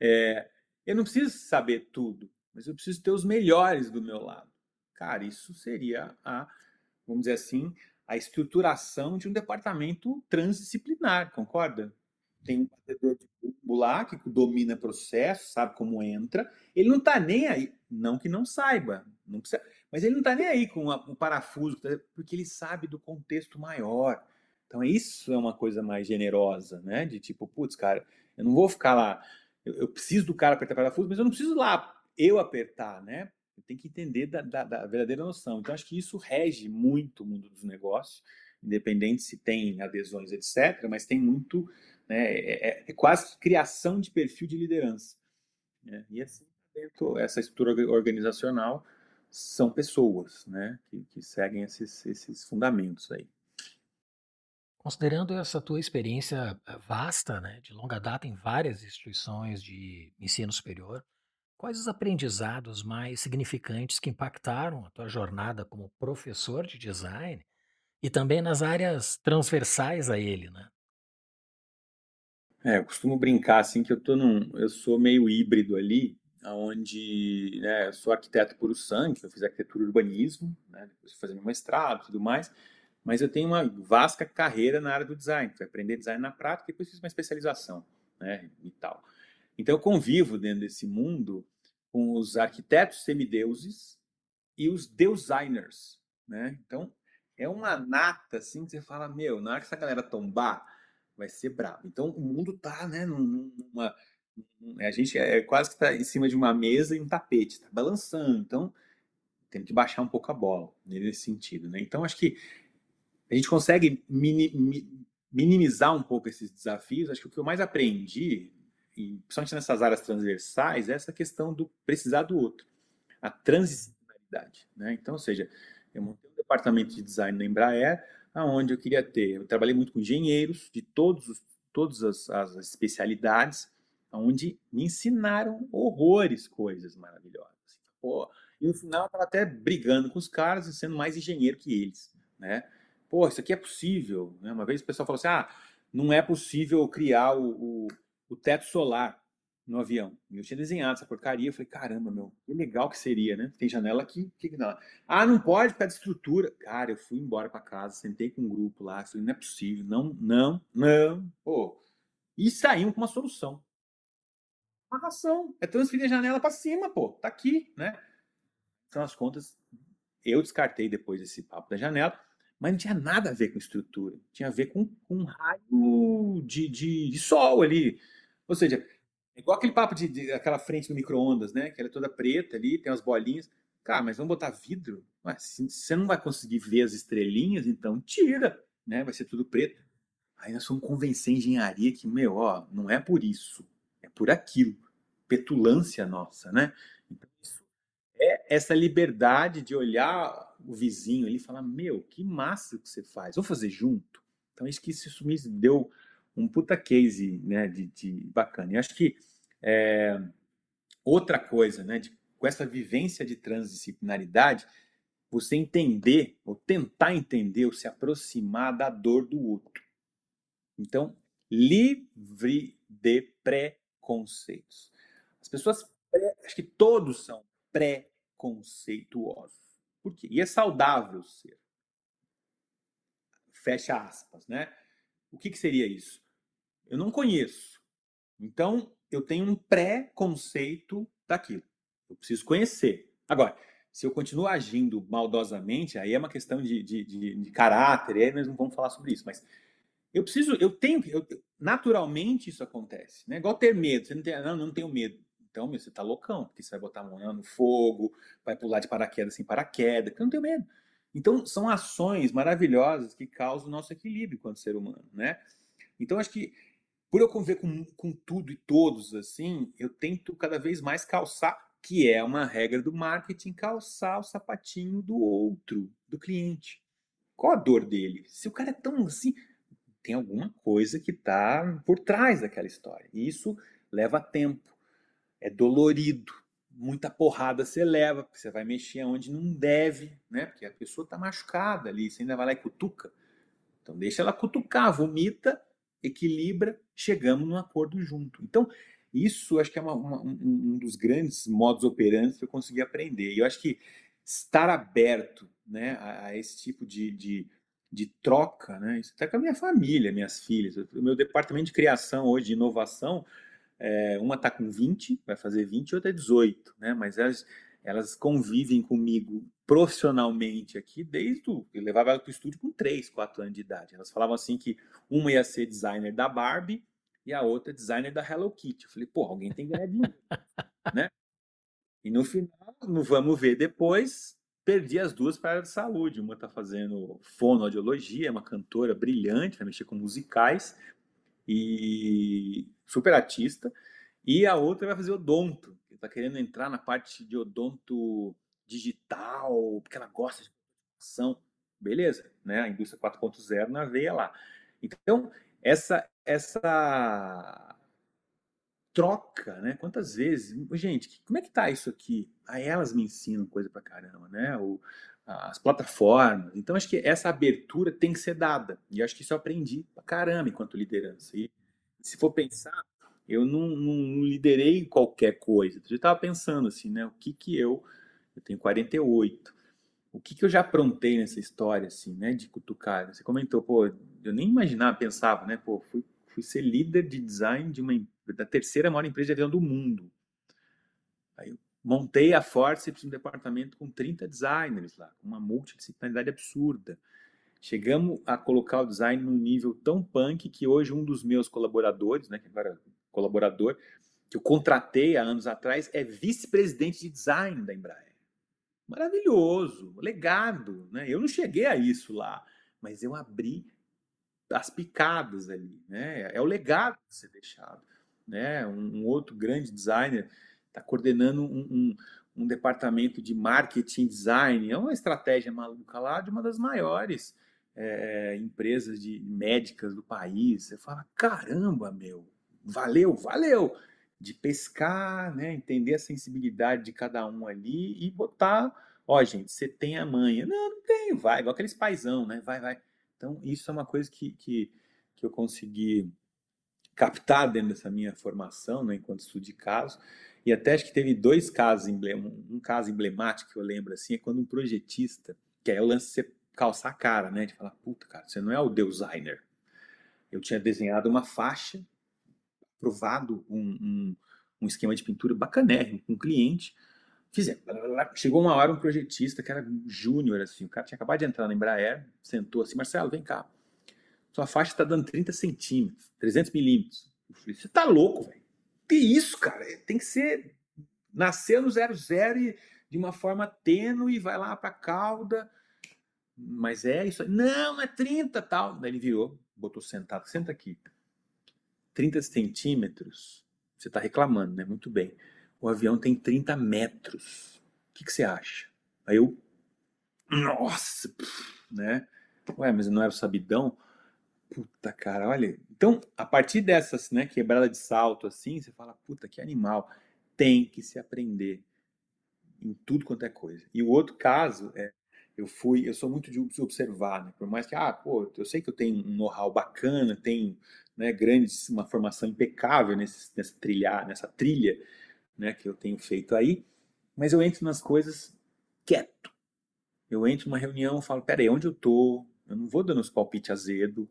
é, eu não preciso saber tudo, mas eu preciso ter os melhores do meu lado. Cara, isso seria a, vamos dizer assim, a estruturação de um departamento transdisciplinar, concorda? Tem um batedor de bumbo lá que domina processo, sabe como entra. Ele não está nem aí, não que não saiba, não precisa, mas ele não está nem aí com o parafuso, porque ele sabe do contexto maior. Então isso é uma coisa mais generosa, né? De tipo, putz, cara, eu não vou ficar lá, eu, eu preciso do cara apertar parafuso, mas eu não preciso lá eu apertar, né? tem que entender da, da, da, verdadeira noção. Então, acho que isso rege muito o mundo dos negócios, independente se tem adesões, etc., mas tem muito, né, é, é, é quase criação de perfil de liderança. Né? E assim, dentro essa estrutura organizacional são pessoas, né, que, que seguem esses, esses fundamentos aí. Considerando essa tua experiência eh, vasta, né, de longa data em várias instituições de ensino superior, quais os aprendizados mais significantes que impactaram a tua jornada como professor de design e também nas áreas transversais a ele, né? É, eu costumo brincar assim que eu tô num, eu sou meio híbrido ali, onde né, eu sou arquiteto por sangue, eu fiz arquitetura e urbanismo, né, depois fazer meu mestrado, tudo mais, mas eu tenho uma vasta carreira na área do design, fui aprender design na prática e depois fiz uma especialização, né, e tal. Então eu convivo dentro desse mundo com os arquitetos semideuses e os designers, né? Então é uma nata assim que você fala, meu, na hora que essa galera tombar, vai ser brabo. Então o mundo tá, né, numa a gente é quase que está em cima de uma mesa e um tapete, está balançando. Então, tem que baixar um pouco a bola nesse sentido. Né? Então, acho que a gente consegue mini, minimizar um pouco esses desafios. Acho que o que eu mais aprendi, e principalmente nessas áreas transversais, é essa questão do precisar do outro, a transdisciplinaridade. Né? Então, ou seja, eu montei um departamento de design na Embraer, aonde eu queria ter, eu trabalhei muito com engenheiros de todos os, todas as, as especialidades, onde me ensinaram horrores, coisas maravilhosas. Pô, e no final eu estava até brigando com os caras e sendo mais engenheiro que eles, né? Pô, isso aqui é possível. Né? Uma vez o pessoal falou assim, ah, não é possível criar o, o, o teto solar no avião. E eu tinha desenhado essa porcaria, eu falei, caramba, meu, que legal que seria, né? Tem janela aqui, que não. Ah, não pode ficar de estrutura. Cara, eu fui embora para casa, sentei com um grupo lá, falei, não é possível, não, não, não. Pô, e saímos com uma solução amarração. É transferir a janela para cima, pô. Tá aqui, né? São as contas. Eu descartei depois esse papo da janela, mas não tinha nada a ver com estrutura. Tinha a ver com, com um raio de, de, de, sol ali. Ou seja, igual aquele papo de, de aquela frente do micro-ondas, né? Que ela é toda preta ali, tem as bolinhas. Cara, mas vamos botar vidro? Ué, se você não vai conseguir ver as estrelinhas, então tira, né? Vai ser tudo preto. Aí nós fomos convencer a engenharia que, meu, ó, não é por isso por aquilo. Petulância nossa, né? Então, isso é essa liberdade de olhar o vizinho ali e falar: Meu, que massa que você faz, vamos fazer junto. Então, isso que isso me deu um puta case né, de, de bacana. E acho que é, outra coisa, né, de, com essa vivência de transdisciplinaridade, você entender, ou tentar entender, ou se aproximar da dor do outro. Então, livre de pré conceitos. As pessoas, acho que todos são pré-conceituosos. Por quê? E é saudável ser. Fecha aspas, né? O que, que seria isso? Eu não conheço. Então, eu tenho um pré-conceito daquilo. Eu preciso conhecer. Agora, se eu continuo agindo maldosamente, aí é uma questão de, de, de, de caráter, aí nós não vamos falar sobre isso. Mas eu preciso, eu tenho, eu, naturalmente isso acontece, né? Igual ter medo. Você não tem, não, não tenho medo. Então, meu, você tá loucão, porque você vai botar a mão no fogo, vai pular de paraquedas sem paraquedas, porque eu não tenho medo. Então, são ações maravilhosas que causam o nosso equilíbrio enquanto ser humano, né? Então, acho que por eu conviver com, com tudo e todos assim, eu tento cada vez mais calçar, que é uma regra do marketing, calçar o sapatinho do outro, do cliente. Qual a dor dele? Se o cara é tão assim, tem alguma coisa que está por trás daquela história. E isso leva tempo, é dolorido, muita porrada você leva, porque você vai mexer onde não deve, né? Porque a pessoa está machucada ali, você ainda vai lá e cutuca. Então deixa ela cutucar, vomita, equilibra, chegamos num acordo junto. Então, isso acho que é uma, uma, um, um, dos grandes modos operantes que eu consegui aprender. E eu acho que estar aberto né, a, a esse tipo de, de de troca, né? Isso até com a minha família, minhas filhas. O meu departamento de criação hoje, de inovação, é, uma está com 20, vai fazer 20, e outra é 18, né? Mas elas, elas convivem comigo profissionalmente aqui desde o. Eu levava ela para o estúdio com 3, 4 anos de idade. Elas falavam assim que uma ia ser designer da Barbie e a outra designer da Hello Kitty. Eu falei, pô, alguém tem que ganhar né? E no final, no vamos ver depois, perdi as duas para a área de saúde. Uma está fazendo fonoaudiologia, é uma cantora brilhante, vai mexer com musicais e super artista. E a outra vai fazer odonto. está querendo entrar na parte de odonto digital, porque ela gosta de ação. Beleza, né? A indústria 4.0 na veia lá. Então, essa, essa troca, né? Quantas vezes, gente, como é que tá isso aqui? Aí elas me ensinam coisa pra caramba, né? O, as plataformas. Então, acho que essa abertura tem que ser dada. E acho que isso eu aprendi pra caramba enquanto liderança. E se for pensar, eu não, não, não liderei qualquer coisa. Eu estava pensando assim, né? O que que eu. Eu tenho 48. O que que eu já aprontei nessa história, assim, né? De cutucar. Você comentou, pô, eu nem imaginava, pensava, né? Pô, fui, fui ser líder de design de uma da terceira maior empresa de avião do mundo. Aí eu montei a Forceps, um departamento com 30 designers lá, uma multidisciplinaridade absurda. Chegamos a colocar o design num nível tão punk que hoje um dos meus colaboradores, né, que agora é colaborador, que eu contratei há anos atrás, é vice-presidente de design da Embraer. Maravilhoso, legado, né? Eu não cheguei a isso lá, mas eu abri as picadas ali, né? É o legado ser deixado, né? Um, um outro grande designer está coordenando um, um, um, departamento de marketing design, é uma estratégia maluca lá de uma das maiores é, empresas de médicas do país. Você fala, caramba, meu, valeu, valeu de pescar, né, entender a sensibilidade de cada um ali e botar, ó, gente, você tem a manha. Não, não tenho, vai, igual aqueles paizão, né? Vai, vai. Então, isso é uma coisa que, que, que eu consegui captar dentro dessa minha formação, né, enquanto estudo de caso. E até acho que teve dois casos, um caso emblemático que eu lembro, assim, é quando um projetista, que é o lance de você calçar a cara, né, de falar, puta, cara, você não é o designer. Eu tinha desenhado uma faixa, aprovado um, um, um esquema de pintura bacanérrimo com um cliente, Fizemos. Chegou uma hora um projetista que era júnior, assim, o cara tinha acabado de entrar na Embraer, sentou assim, Marcelo, vem cá, sua faixa está dando 30 centímetros, 300 milímetros. Eu falei, você tá louco, velho? Que isso, cara? Tem que ser. Nascer no 00 e de uma forma tênue, vai lá para cauda. Mas é isso. Não, é 30 tal. Daí ele virou, botou sentado. Senta aqui. 30 centímetros. Você está reclamando, né? Muito bem. O avião tem 30 metros. O que, que você acha? Aí eu. Nossa! né? Ué, mas não era o sabidão? Puta, cara, olha. Então, a partir dessas, né, quebrada de salto assim, você fala, puta, que animal. Tem que se aprender em tudo quanto é coisa. E o outro caso é, eu fui, eu sou muito de observar, né? Por mais que, ah, pô, eu sei que eu tenho um know-how bacana, tenho, né, grandes, uma formação impecável nesse, nessa trilha, nessa trilha, né, que eu tenho feito aí, mas eu entro nas coisas quieto. Eu entro numa reunião, falo, peraí, onde eu tô? Eu não vou dando os palpites azedo,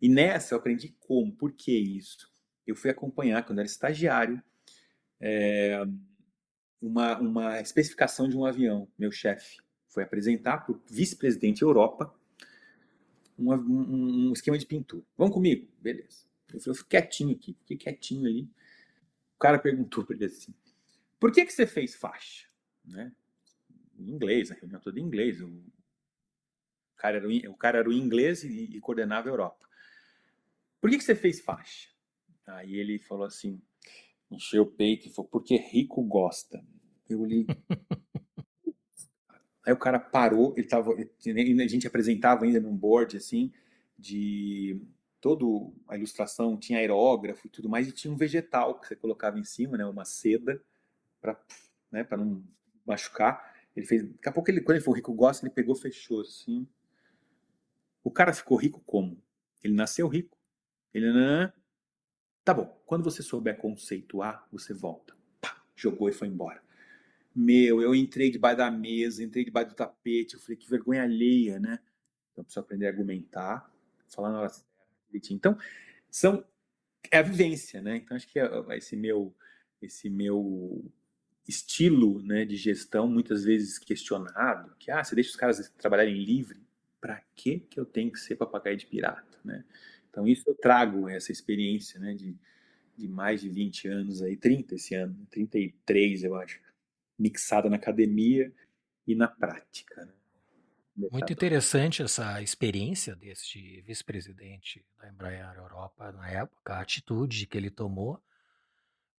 e nessa eu aprendi como, por que isso? Eu fui acompanhar, quando era estagiário, é, uma, uma especificação de um avião. Meu chefe foi apresentar para o vice-presidente Europa um, um, um, esquema de pintura. Vamos comigo? Beleza. Eu falei, eu fico quietinho aqui, fiquei quietinho ali. O cara perguntou para ele assim, por que, que você fez faixa? Né? Em inglês, a reunião toda em inglês. O cara era o, o, cara era o inglês e, e coordenava a Europa. Por que, que você fez faixa? Aí ele falou assim, encheu o peito e falou, porque rico gosta. Eu li. Aí o cara parou, ele tava, a gente apresentava ainda num board assim, de toda a ilustração, tinha aerógrafo e tudo mais, e tinha um vegetal que você colocava em cima, né, uma seda, para né, não machucar. Ele fez, daqui a pouco, ele, quando ele falou rico gosta, ele pegou, fechou assim. O cara ficou rico como? Ele nasceu rico. Ele, não. Tá bom, quando você souber conceituar, você volta. Pá, jogou e foi embora. Meu, eu entrei debaixo da mesa, entrei debaixo do tapete, eu falei, que vergonha alheia, né? Então, preciso aprender a argumentar, falar na hora certa, Então, são, é a vivência, né? Então, acho que é, é esse meu, esse meu estilo né, de gestão, muitas vezes questionado, que, ah, você deixa os caras trabalharem livre, para que que eu tenho que ser papagaio de pirata, né? Então, isso eu trago essa experiência né, de, de mais de 20 anos, aí, 30 esse ano, 33, eu acho, mixada na academia e na prática. Né? Muito interessante essa experiência deste vice-presidente da Embraer Europa na época, a atitude que ele tomou,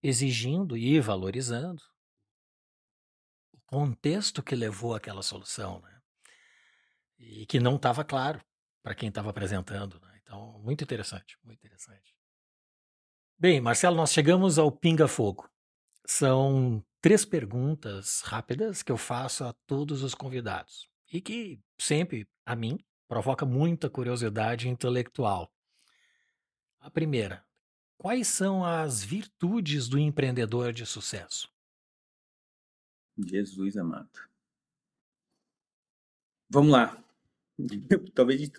exigindo e valorizando contexto que levou àquela solução, né? E que não estava claro para quem estava apresentando, né? Então, muito interessante, muito interessante. Bem, Marcelo, nós chegamos ao pinga-fogo. São três perguntas rápidas que eu faço a todos os convidados e que sempre, a mim, provoca muita curiosidade intelectual. A primeira, quais são as virtudes do empreendedor de sucesso? Jesus amado. Vamos lá. Talvez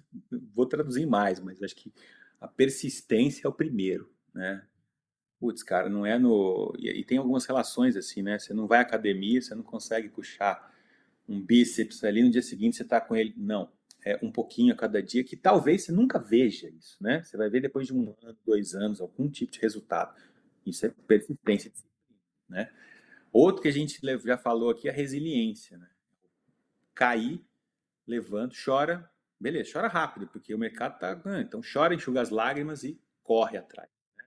vou traduzir mais, mas acho que a persistência é o primeiro, né? Putz, cara, não é no. E, tem algumas relações assim, né? Você não vai à academia, você não consegue puxar um bíceps ali, no dia seguinte você tá com ele. Não. É um pouquinho a cada dia, que talvez você nunca veja isso, né? Você vai ver depois de um ano, dois anos, algum tipo de resultado. Isso é persistência, né? Outro que a gente já falou aqui é a resiliência, né? Cair, levanta, chora, beleza, chora rápido, porque o mercado tá. Então chora, enxuga as lágrimas e corre atrás. Né?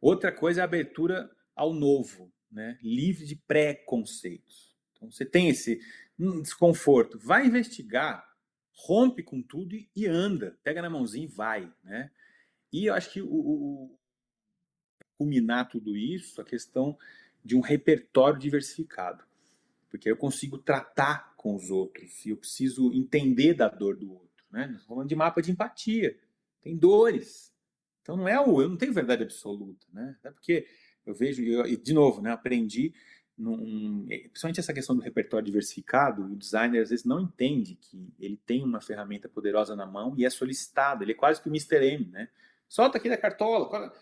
Outra coisa é a abertura ao novo, né? livre de preconceitos. Então você tem esse desconforto, vai investigar, rompe com tudo e, e anda, pega na mãozinha e vai. Né? E eu acho que o, o culminar tudo isso, a questão de um repertório diversificado. Porque eu consigo tratar com os outros e eu preciso entender da dor do outro. Né? Nós falando de mapa de empatia. Tem dores. Então não é o. Eu não tenho verdade absoluta. Né? É porque eu vejo, e de novo, né, aprendi, num, principalmente essa questão do repertório diversificado, o designer às vezes não entende que ele tem uma ferramenta poderosa na mão e é solicitado. Ele é quase que o Mr. M. Né? Solta aqui da cartola.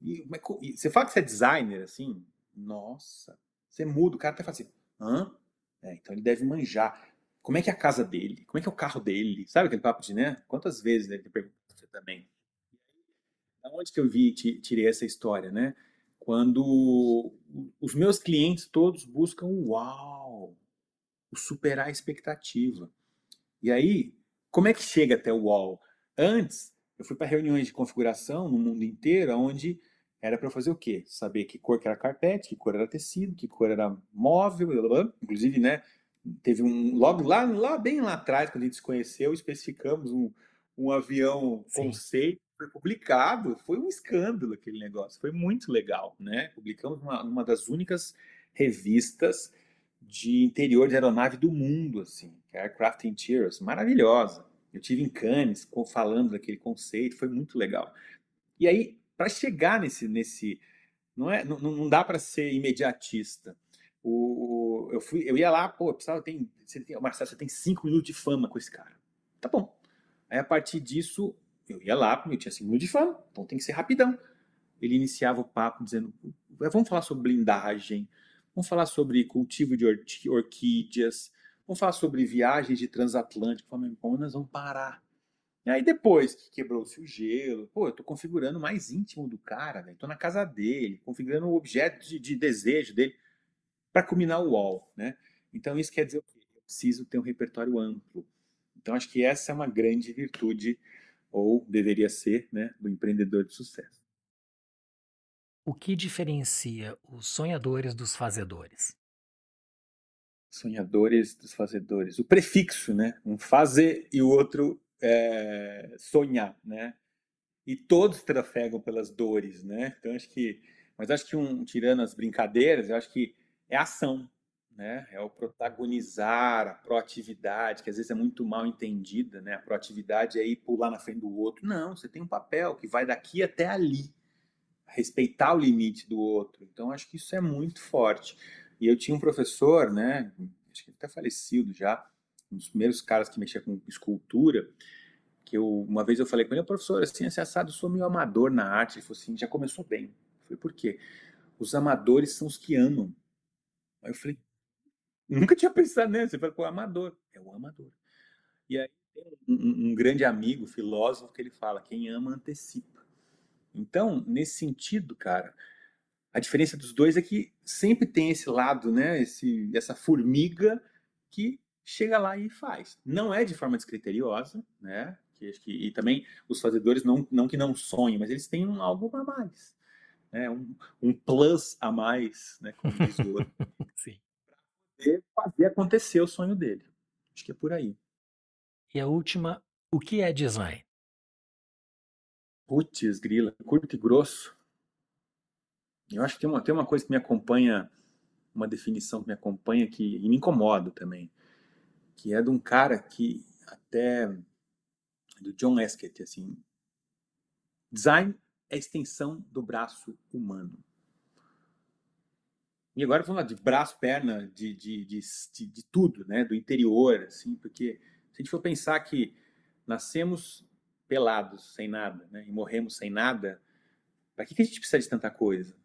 E, e, você fala que você é designer, assim, nossa, você muda, o cara até fala assim, hã? É, então ele deve manjar. Como é que é a casa dele? Como é que é o carro dele? Sabe aquele papo de, né? Quantas vezes ele pergunta você também? Da onde que eu vi, tirei essa história, né? Quando os meus clientes todos buscam o uau, o superar a expectativa. E aí, como é que chega até o uau? Antes, eu fui para reuniões de configuração no mundo inteiro, onde era para fazer o quê? Saber que cor que era carpete, que cor era tecido, que cor era móvel, blá, blá, blá. inclusive, né? Teve um logo lá, lá bem lá atrás, quando a gente se conheceu, especificamos um, um avião Sim. conceito, foi publicado, foi um escândalo aquele negócio, foi muito legal, né? Publicamos uma, uma das únicas revistas de interior de aeronave do mundo, assim, que é Aircraft Interiors, maravilhosa. Eu tive em Cannes falando daquele conceito, foi muito legal. E aí para chegar nesse, nesse não é, não, não dá para ser imediatista. O, eu fui, eu ia lá, pô, precisava tem, você tem, Marcelo, você tem cinco minutos de fama com esse cara. Tá bom. Aí a partir disso, eu ia lá, eu tinha cinco minutos de fama, então tem que ser rapidão. Ele iniciava o papo dizendo, vamos falar sobre blindagem, vamos falar sobre cultivo de orquídeas, vamos falar sobre viagens de transatlântico. Eu falei, nós vamos parar. E aí depois que quebrou-se o gelo, pô, eu tô configurando o mais íntimo do cara, velho. Tô na casa dele, configurando o objeto de, de desejo dele para culminar o wall, né? Então isso quer dizer o quê? Eu preciso ter um repertório amplo. Então acho que essa é uma grande virtude ou deveria ser, né, do empreendedor de sucesso. O que diferencia os sonhadores dos fazedores? Sonhadores dos fazedores. O prefixo, né? Um fazer e o outro é, sonhar, né? E todos trafegam pelas dores, né? Então acho que, mas acho que um tirando as brincadeiras, eu acho que é ação, né? É o protagonizar, a proatividade, que às vezes é muito mal entendida, né? A proatividade é ir pular na frente do outro. Não, você tem um papel que vai daqui até ali, respeitar o limite do outro. Então acho que isso é muito forte. E eu tinha um professor, né? Acho que ele até falecido já, um dos primeiros caras que mexia com escultura, que eu, uma vez eu falei com ele, professor, assim, esse assado, sou meio amador na arte. Ele falou assim, já começou bem. Eu falei, por quê? Os amadores são os que amam. Aí eu falei, nunca tinha pensado nisso. Você falou, amador. É o amador. E aí tem um, um grande amigo, filósofo, que ele fala, quem ama antecipa. Então, nesse sentido, cara, a diferença dos dois é que sempre tem esse lado, né, esse, essa formiga que chega lá e faz. Não é de forma descriteriosa, né? Que, que, e também os fazedores não, não que não sonhem, mas eles têm um, algo a mais, né? Um, um plus a mais, né? Como diz o outro. Sim. poder fazer acontecer o sonho dele. Acho que é por aí. E a última, o que é design? Putz, grila, curto e grosso. Eu acho que tem uma, tem uma coisa que me acompanha, uma definição que me acompanha que e me incomoda também, que é de um cara que até do John Esket, assim, design é a extensão do braço humano. E agora lá de braço, perna, de, de, de, de, de tudo, né? Do interior, assim, porque se a gente for pensar que nascemos pelados, sem nada, né? E morremos sem nada, para que, que a gente precisa de tanta coisa?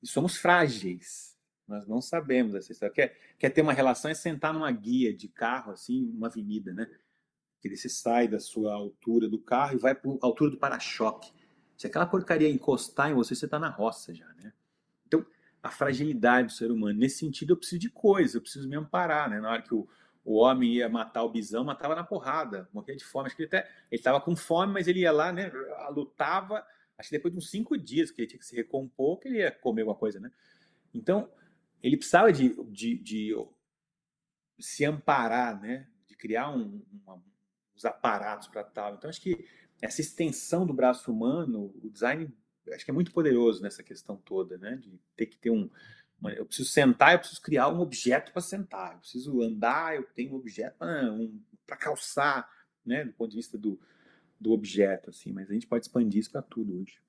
E somos frágeis. Nós não sabemos essa história. Quer, quer ter uma relação é sentar numa guia de carro, assim, uma avenida, né? Que você sai da sua altura do carro e vai para a altura do para-choque. Se aquela porcaria encostar em você, você está na roça já, né? Então, a fragilidade do ser humano. Nesse sentido, eu preciso de coisa, eu preciso me amparar, né? Na hora que o, o homem ia matar o bisão, matava na porrada, morria de fome. Acho que ele até ele estava com fome, mas ele ia lá, né? Lutava. Acho que depois de uns cinco dias que ele tinha que se recompor, que ele ia comer alguma coisa, né? Então, ele precisava de, de, de se amparar, né? De criar um, uma, uns aparatos para tal. Então, acho que essa extensão do braço humano, o design acho que é muito poderoso nessa questão toda, né? De ter que ter um. Uma, eu preciso sentar, eu preciso criar um objeto para sentar, eu preciso andar, eu tenho um objeto para um, calçar, né? Do ponto de vista do, do objeto, assim. Mas a gente pode expandir isso para tudo hoje.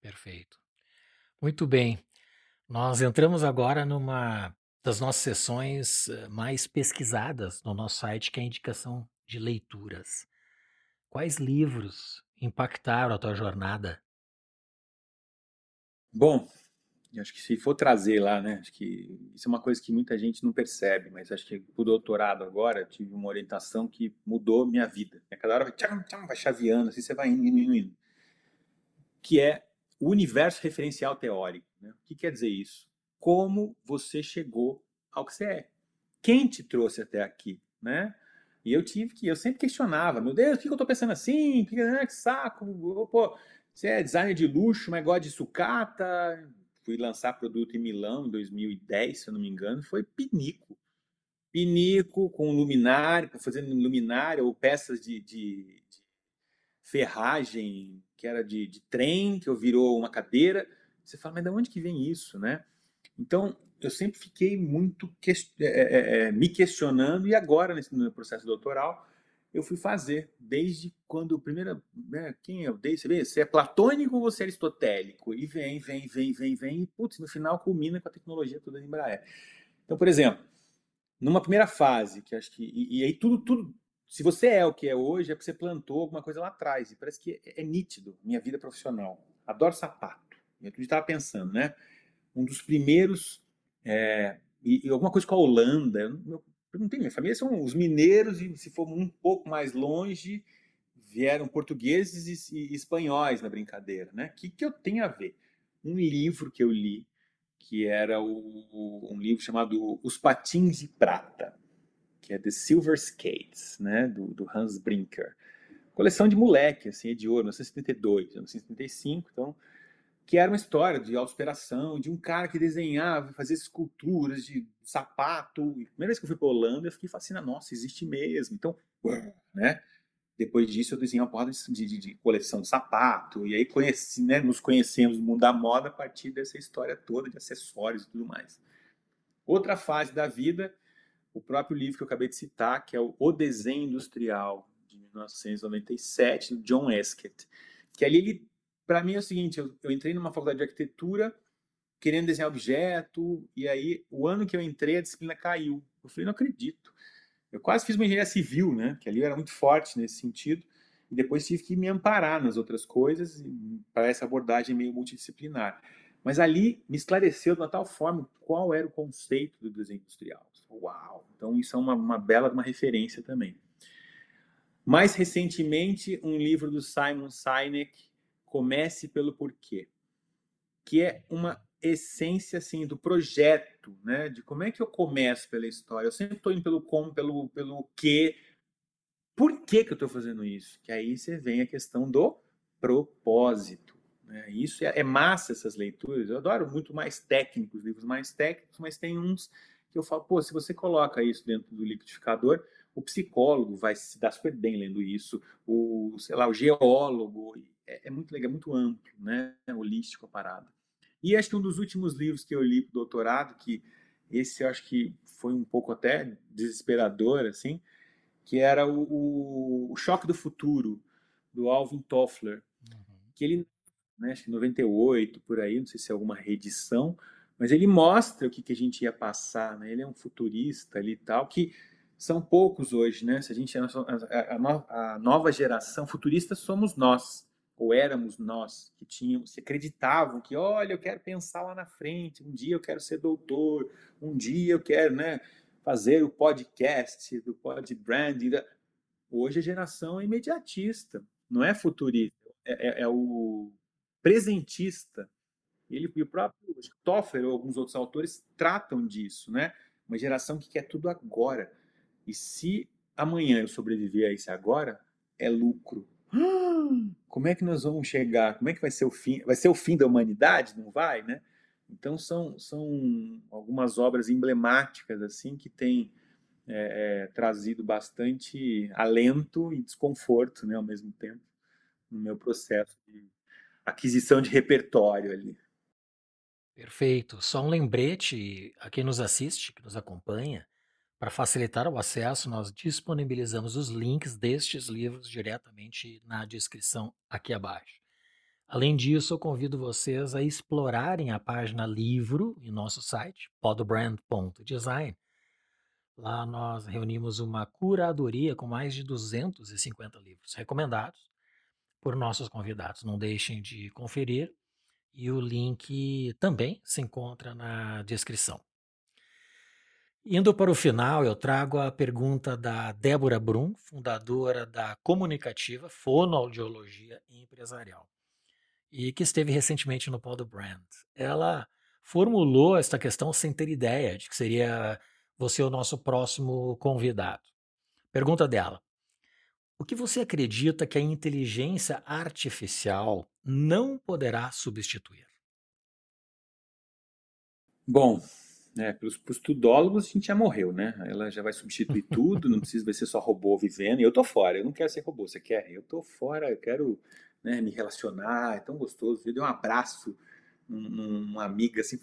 Perfeito. Muito bem. Nós entramos agora numa das nossas sessões eh, mais pesquisadas no nosso site, que é a indicação de leituras. Quais livros impactaram a tua jornada Bom, acho que se for trazer lá, né, acho que isso é uma coisa que muita gente não percebe, mas acho que o doutorado agora tive uma orientação que mudou minha vida. A cada hora vai, tcham, tcham, vai chaveando, assim você vai indo, indo, indo. Que é o universo referencial teórico. Né? O que quer dizer isso? Como você chegou ao que você é. Quem te trouxe até aqui, né? E eu tive que, eu sempre questionava, meu Deus, por que eu estou pensando assim? Que, né, que saco, pô, você é designer de luxo, mas gosta de sucata. Fui lançar produto em Milão em 2010, se eu não me engano, foi pinico. Pinico com luminária, fazendo luminária ou peças de, de, de ferragem que era de, de, trem, que eu virou uma cadeira. Você fala, mas de onde que vem isso, né? Então, eu sempre fiquei muito que, é, é, é, me questionando e agora, nesse, no processo doutoral, eu fui fazer, desde quando o primeiro. Né, quem eu dei? Você vê? Se é platônico ou você é aristotélico? E vem, vem, vem, vem, vem, e putz, no final culmina com a tecnologia toda da Embraer. Então, por exemplo, numa primeira fase, que acho que. E, e, aí tudo, tudo. Se você é o que é hoje, é porque você plantou alguma coisa lá atrás. E parece que é, é nítido, minha vida profissional. Adoro sapato. Eu estava pensando, né? Um dos primeiros. É, e, e, alguma coisa com a Holanda. Meu não tem, minha família são os mineiros e se for um pouco mais longe, vieram portugueses e, e espanhóis na brincadeira, né? O que, que eu tenho a ver? Um livro que eu li, que era o, um livro chamado Os Patins de Prata, que é The Silver Skates, né? Do, do Hans Brinker. Coleção de moleque, assim, é de ouro, 1972, 1975, então que era uma história de autossuperação, de um cara que desenhava, fazia esculturas de sapato. E a primeira vez que eu fui para Holanda, eu fiquei fascinado, nossa, existe mesmo. Então, né? Depois disso, eu desenhei uma porrada de, de, de, coleção de sapato, e aí conheci, né, nos conhecemos no mundo da moda a partir dessa história toda de acessórios e tudo mais. Outra fase da vida, o próprio livro que eu acabei de citar, que é o, Desenho Industrial, de 1997, do John Esket, que ali ele para mim é o seguinte, eu, eu, entrei numa faculdade de arquitetura querendo desenhar objeto, e aí o ano que eu entrei a disciplina caiu. Eu falei, não acredito. Eu quase fiz uma engenharia civil, né? Que ali eu era muito forte nesse sentido, e depois tive que me amparar nas outras coisas para essa abordagem meio multidisciplinar. Mas ali me esclareceu de uma tal forma qual era o conceito do desenho industrial. Uau! Então isso é uma, uma bela uma referência também. Mais recentemente, um livro do Simon Sinek, Comece pelo porquê, que é uma essência assim do projeto, né? De como é que eu começo pela história. Eu sempre estou indo pelo como, pelo pelo que. Por que, que eu estou fazendo isso? Que aí você vem a questão do propósito. Né? Isso é, é massa essas leituras. Eu adoro muito mais técnicos, livros mais técnicos, mas tem uns que eu falo, pô, se você coloca isso dentro do liquidificador, o psicólogo vai se dar super bem lendo isso, o, sei lá, o geólogo, é, é muito legal, é muito amplo, né? É holístico a parada. E acho que um dos últimos livros que eu li para doutorado, que esse eu acho que foi um pouco até desesperador, assim, que era o, o, o Choque do Futuro, do Alvin Toffler, uhum. que ele, né, acho que 98, por aí, não sei se é alguma reedição, mas ele mostra o que, que a gente ia passar, né? Ele é um futurista ali e tal, que são poucos hoje, né? Se a gente a, a, a nova geração futurista somos nós, ou éramos nós que tínhamos, que acreditavam que, olha, eu quero pensar lá na frente, um dia eu quero ser doutor, um dia eu quero, né, fazer o podcast do pod branding. Hoje a geração é imediatista, não é futurista, é, é, é o presentista. Ele e o próprio Toffler ou alguns outros autores tratam disso, né? Uma geração que quer tudo agora. E se amanhã eu sobreviver a esse agora, é lucro. Como é que nós vamos chegar? Como é que vai ser o fim? Vai ser o fim da humanidade? Não vai, né? Então são, são algumas obras emblemáticas assim que têm é, é, trazido bastante alento e desconforto, né, ao mesmo tempo, no meu processo de aquisição de repertório ali. Perfeito. Só um lembrete a quem nos assiste, que nos acompanha, para facilitar o acesso, nós disponibilizamos os links destes livros diretamente na descrição aqui abaixo. Além disso, eu convido vocês a explorarem a página livro em nosso site, podbrand.design. Lá nós reunimos uma curadoria com mais de 250 livros recomendados por nossos convidados. Não deixem de conferir e o link também se encontra na descrição. Indo para o final, eu trago a pergunta da Débora Brum, fundadora da comunicativa Fonoaudiologia Empresarial, e que esteve recentemente no Pod Brand. Ela formulou esta questão sem ter ideia de que seria você o nosso próximo convidado. Pergunta dela: O que você acredita que a inteligência artificial não poderá substituir? Bom, né, para os tudólogos, a gente já morreu, né? Ela já vai substituir tudo, não precisa vai ser só robô vivendo. E eu tô fora, eu não quero ser robô. Você quer? Eu tô fora, eu quero né, me relacionar, é tão gostoso. Eu dei um abraço numa amiga assim,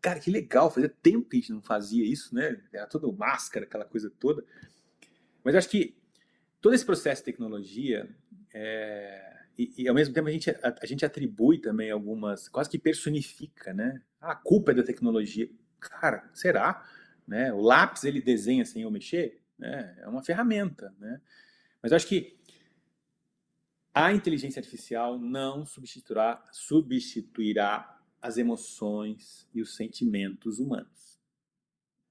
cara, que legal, fazia tempo que a gente não fazia isso, né? Era tudo máscara, aquela coisa toda. Mas acho que todo esse processo de tecnologia, é, e, e, ao mesmo tempo a gente, a, a gente atribui também algumas, quase que personifica, né? Ah, a culpa é da tecnologia cara, será? Né? O lápis ele desenha sem eu mexer, né? É uma ferramenta, né? Mas eu acho que a inteligência artificial não substituirá, substituirá as emoções e os sentimentos humanos.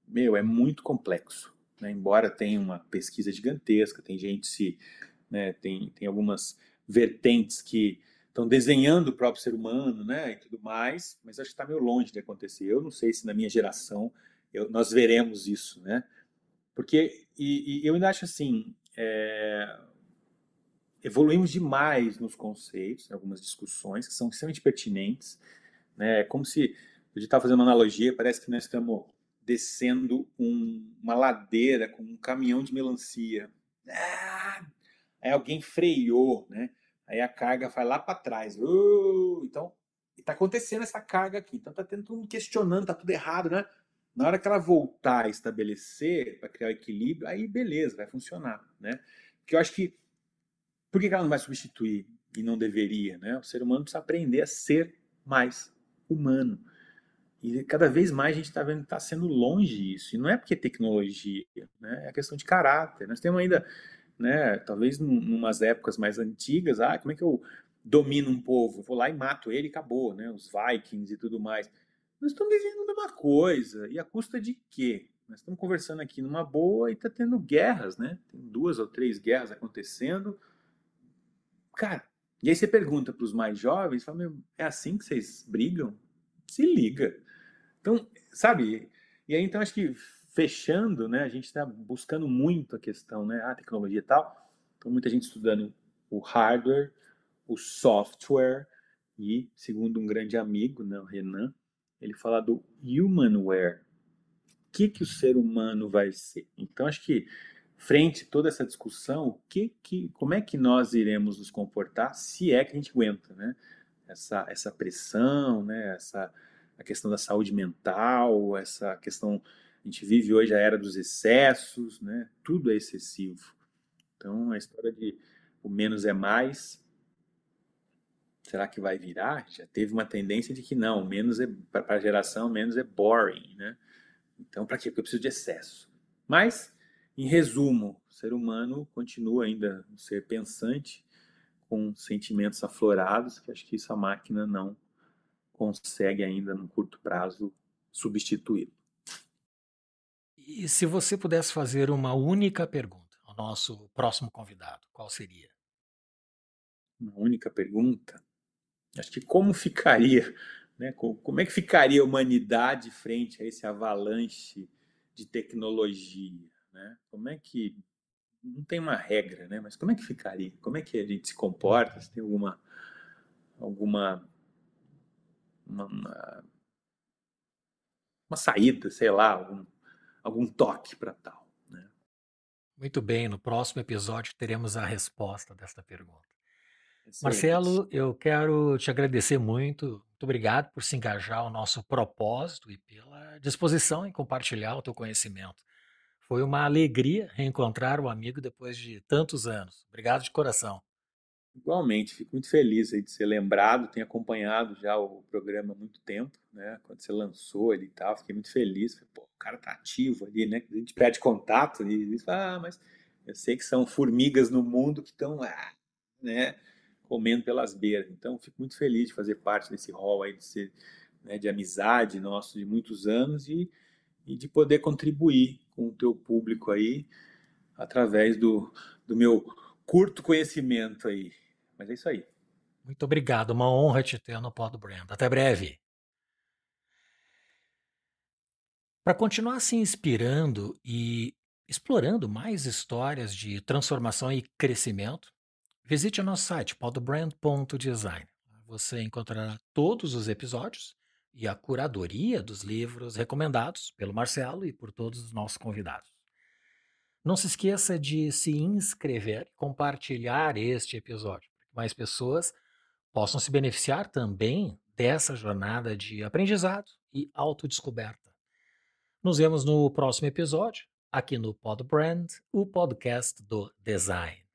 Meu, é muito complexo. Né? Embora tenha uma pesquisa gigantesca, tem gente se, né, tem, tem algumas vertentes que estão desenhando o próprio ser humano, né, e tudo mais, mas acho que está meio longe de acontecer. Eu não sei se na minha geração eu, nós veremos isso, né? Porque e, e eu ainda acho assim, é, evoluímos demais nos conceitos, em algumas discussões que são extremamente pertinentes, né? É como se gente estava fazendo uma analogia, parece que nós estamos descendo um, uma ladeira com um caminhão de melancia. Ah, aí alguém freou, né? Aí a carga vai lá para trás. Uh, então, está acontecendo essa carga aqui. Então, está tendo todo mundo questionando, está tudo errado, né? Na hora que ela voltar a estabelecer, para criar o equilíbrio, aí beleza, vai funcionar, né? Porque eu acho que. Por que ela não vai substituir e não deveria, né? O ser humano precisa aprender a ser mais humano. E cada vez mais a gente está vendo que está sendo longe isso. E não é porque é tecnologia, né? é questão de caráter. Nós temos ainda né? Talvez em umas épocas mais antigas, ah, como é que eu domino um povo? vou lá e mato ele acabou, né? Os Vikings e tudo mais. Nós estamos vivendo a mesma coisa. E a custa de quê? Nós estamos conversando aqui numa boa e está tendo guerras, né? Tem duas ou três guerras acontecendo. Cara, e aí você pergunta para os mais jovens, fala, é assim que vocês brigam? Se liga. Então, sabe? E aí, então, acho que fechando, né, a gente está buscando muito a questão, né, a tecnologia e tal. Então, muita gente estudando o hardware, o software e, segundo um grande amigo, né, o Renan, ele fala do humanware, que, que o ser humano vai ser. Então, acho que frente a toda essa discussão, o que, que, como é que nós iremos nos comportar se é que a gente aguenta, né? Essa, essa pressão, né? Essa, a questão da saúde mental, essa questão a gente vive hoje a era dos excessos, né? Tudo é excessivo. Então, a história de o menos é mais, será que vai virar? Já teve uma tendência de que não, menos é para a geração, menos é boring, né? Então, para quê? Eu preciso de excesso. Mas, em resumo, o ser humano continua ainda um ser pensante, com sentimentos aflorados, que acho que isso a máquina não consegue ainda, no curto prazo, substituí-lo. E se você pudesse fazer uma única pergunta ao nosso próximo convidado, qual seria? Uma única pergunta? Acho que como ficaria, né? Como é que ficaria a humanidade frente a esse avalanche de tecnologia, né? Como é que não tem uma regra, né? Mas como é que ficaria? Como é que a gente se comporta? Se tem alguma alguma uma, uma, uma saída, sei lá, algum toque para tal. Né? Muito bem, no próximo episódio teremos a resposta desta pergunta. Marcelo, eu quero te agradecer muito. Muito obrigado por se engajar ao nosso propósito e pela disposição em compartilhar o teu conhecimento. Foi uma alegria reencontrar o amigo depois de tantos anos. Obrigado de coração. Igualmente, fico muito feliz de ser lembrado, tenho acompanhado já o programa há muito tempo, né? Quando você lançou ele e tal, fiquei muito feliz. Pô, o cara tá ativo ali, né? A gente pede contato e diz, ah, mas eu sei que são formigas no mundo que estão, ah, né? Comendo pelas beiras. Então, fico muito feliz de fazer parte desse rol aí de, ser, né, de amizade nosso de muitos anos e, e de poder contribuir com o teu público aí através do, do meu curto conhecimento aí. Mas é isso aí. Muito obrigado, uma honra te ter no Pod Brand. Até breve. Para continuar se inspirando e explorando mais histórias de transformação e crescimento, visite o nosso site podbrand.design. Você encontrará todos os episódios e a curadoria dos livros recomendados pelo Marcelo e por todos os nossos convidados. Não se esqueça de se inscrever e compartilhar este episódio mais pessoas possam se beneficiar também dessa jornada de aprendizado e autodescoberta. Nos vemos no próximo episódio, aqui no Pod Brand, o podcast do design.